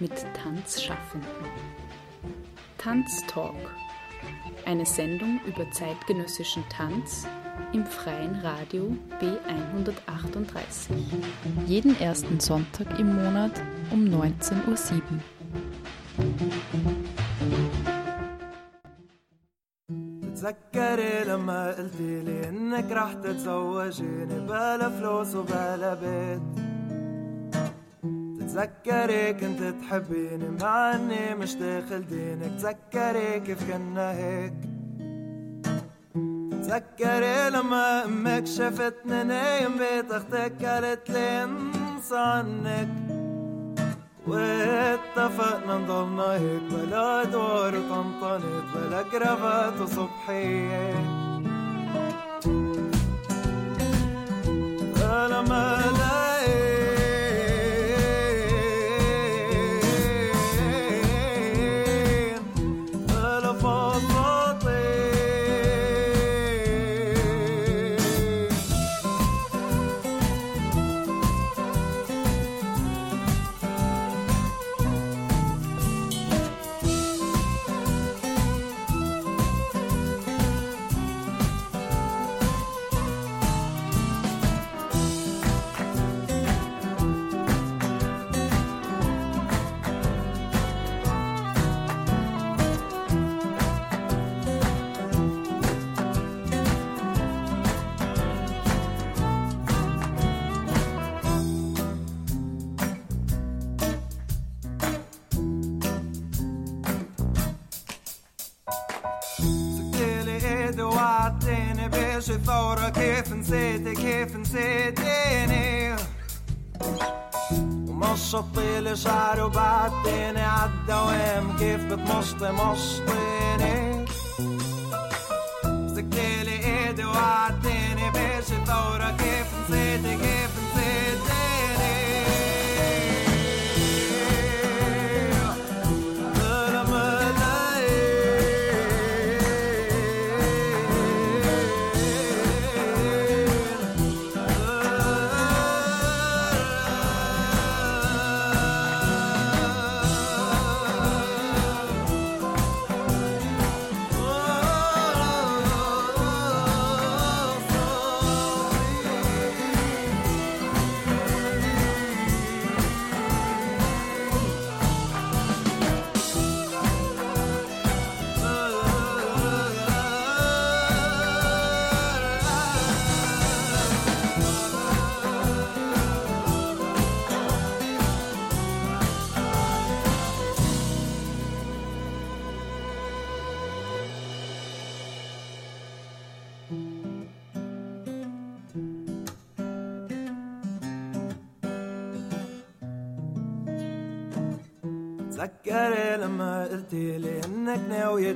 mit Tanzschaffenden. Tanz Talk, eine Sendung über zeitgenössischen Tanz im freien Radio B138. Jeden ersten Sonntag im Monat um 19.07 Uhr. تذكري لما قلتي لي انك رح تتزوجيني بلا فلوس وبلا بيت تتذكري كنت تحبيني مع اني مش داخل دينك. تذكري كيف كنا هيك. تذكري لما أمك شفتني نايم بيت أختك قالت لي انسى عنك. واتفقنا نضلنا هيك بلا ادوار وطنطنت بلا كرافات وصبحية لما لاقيت بيش ثورة كيف نسيتي كيف نسيتيني؟ ومشطي لي شعري وبعدتني عالدوام كيف بتمشطي مشطيني؟ مسكتلي إيدي وعدتني بيش ثورة كيف نسيتي كيف نسيتيني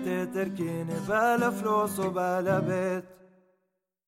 تتركيني بلا فلوس وبلا بيت.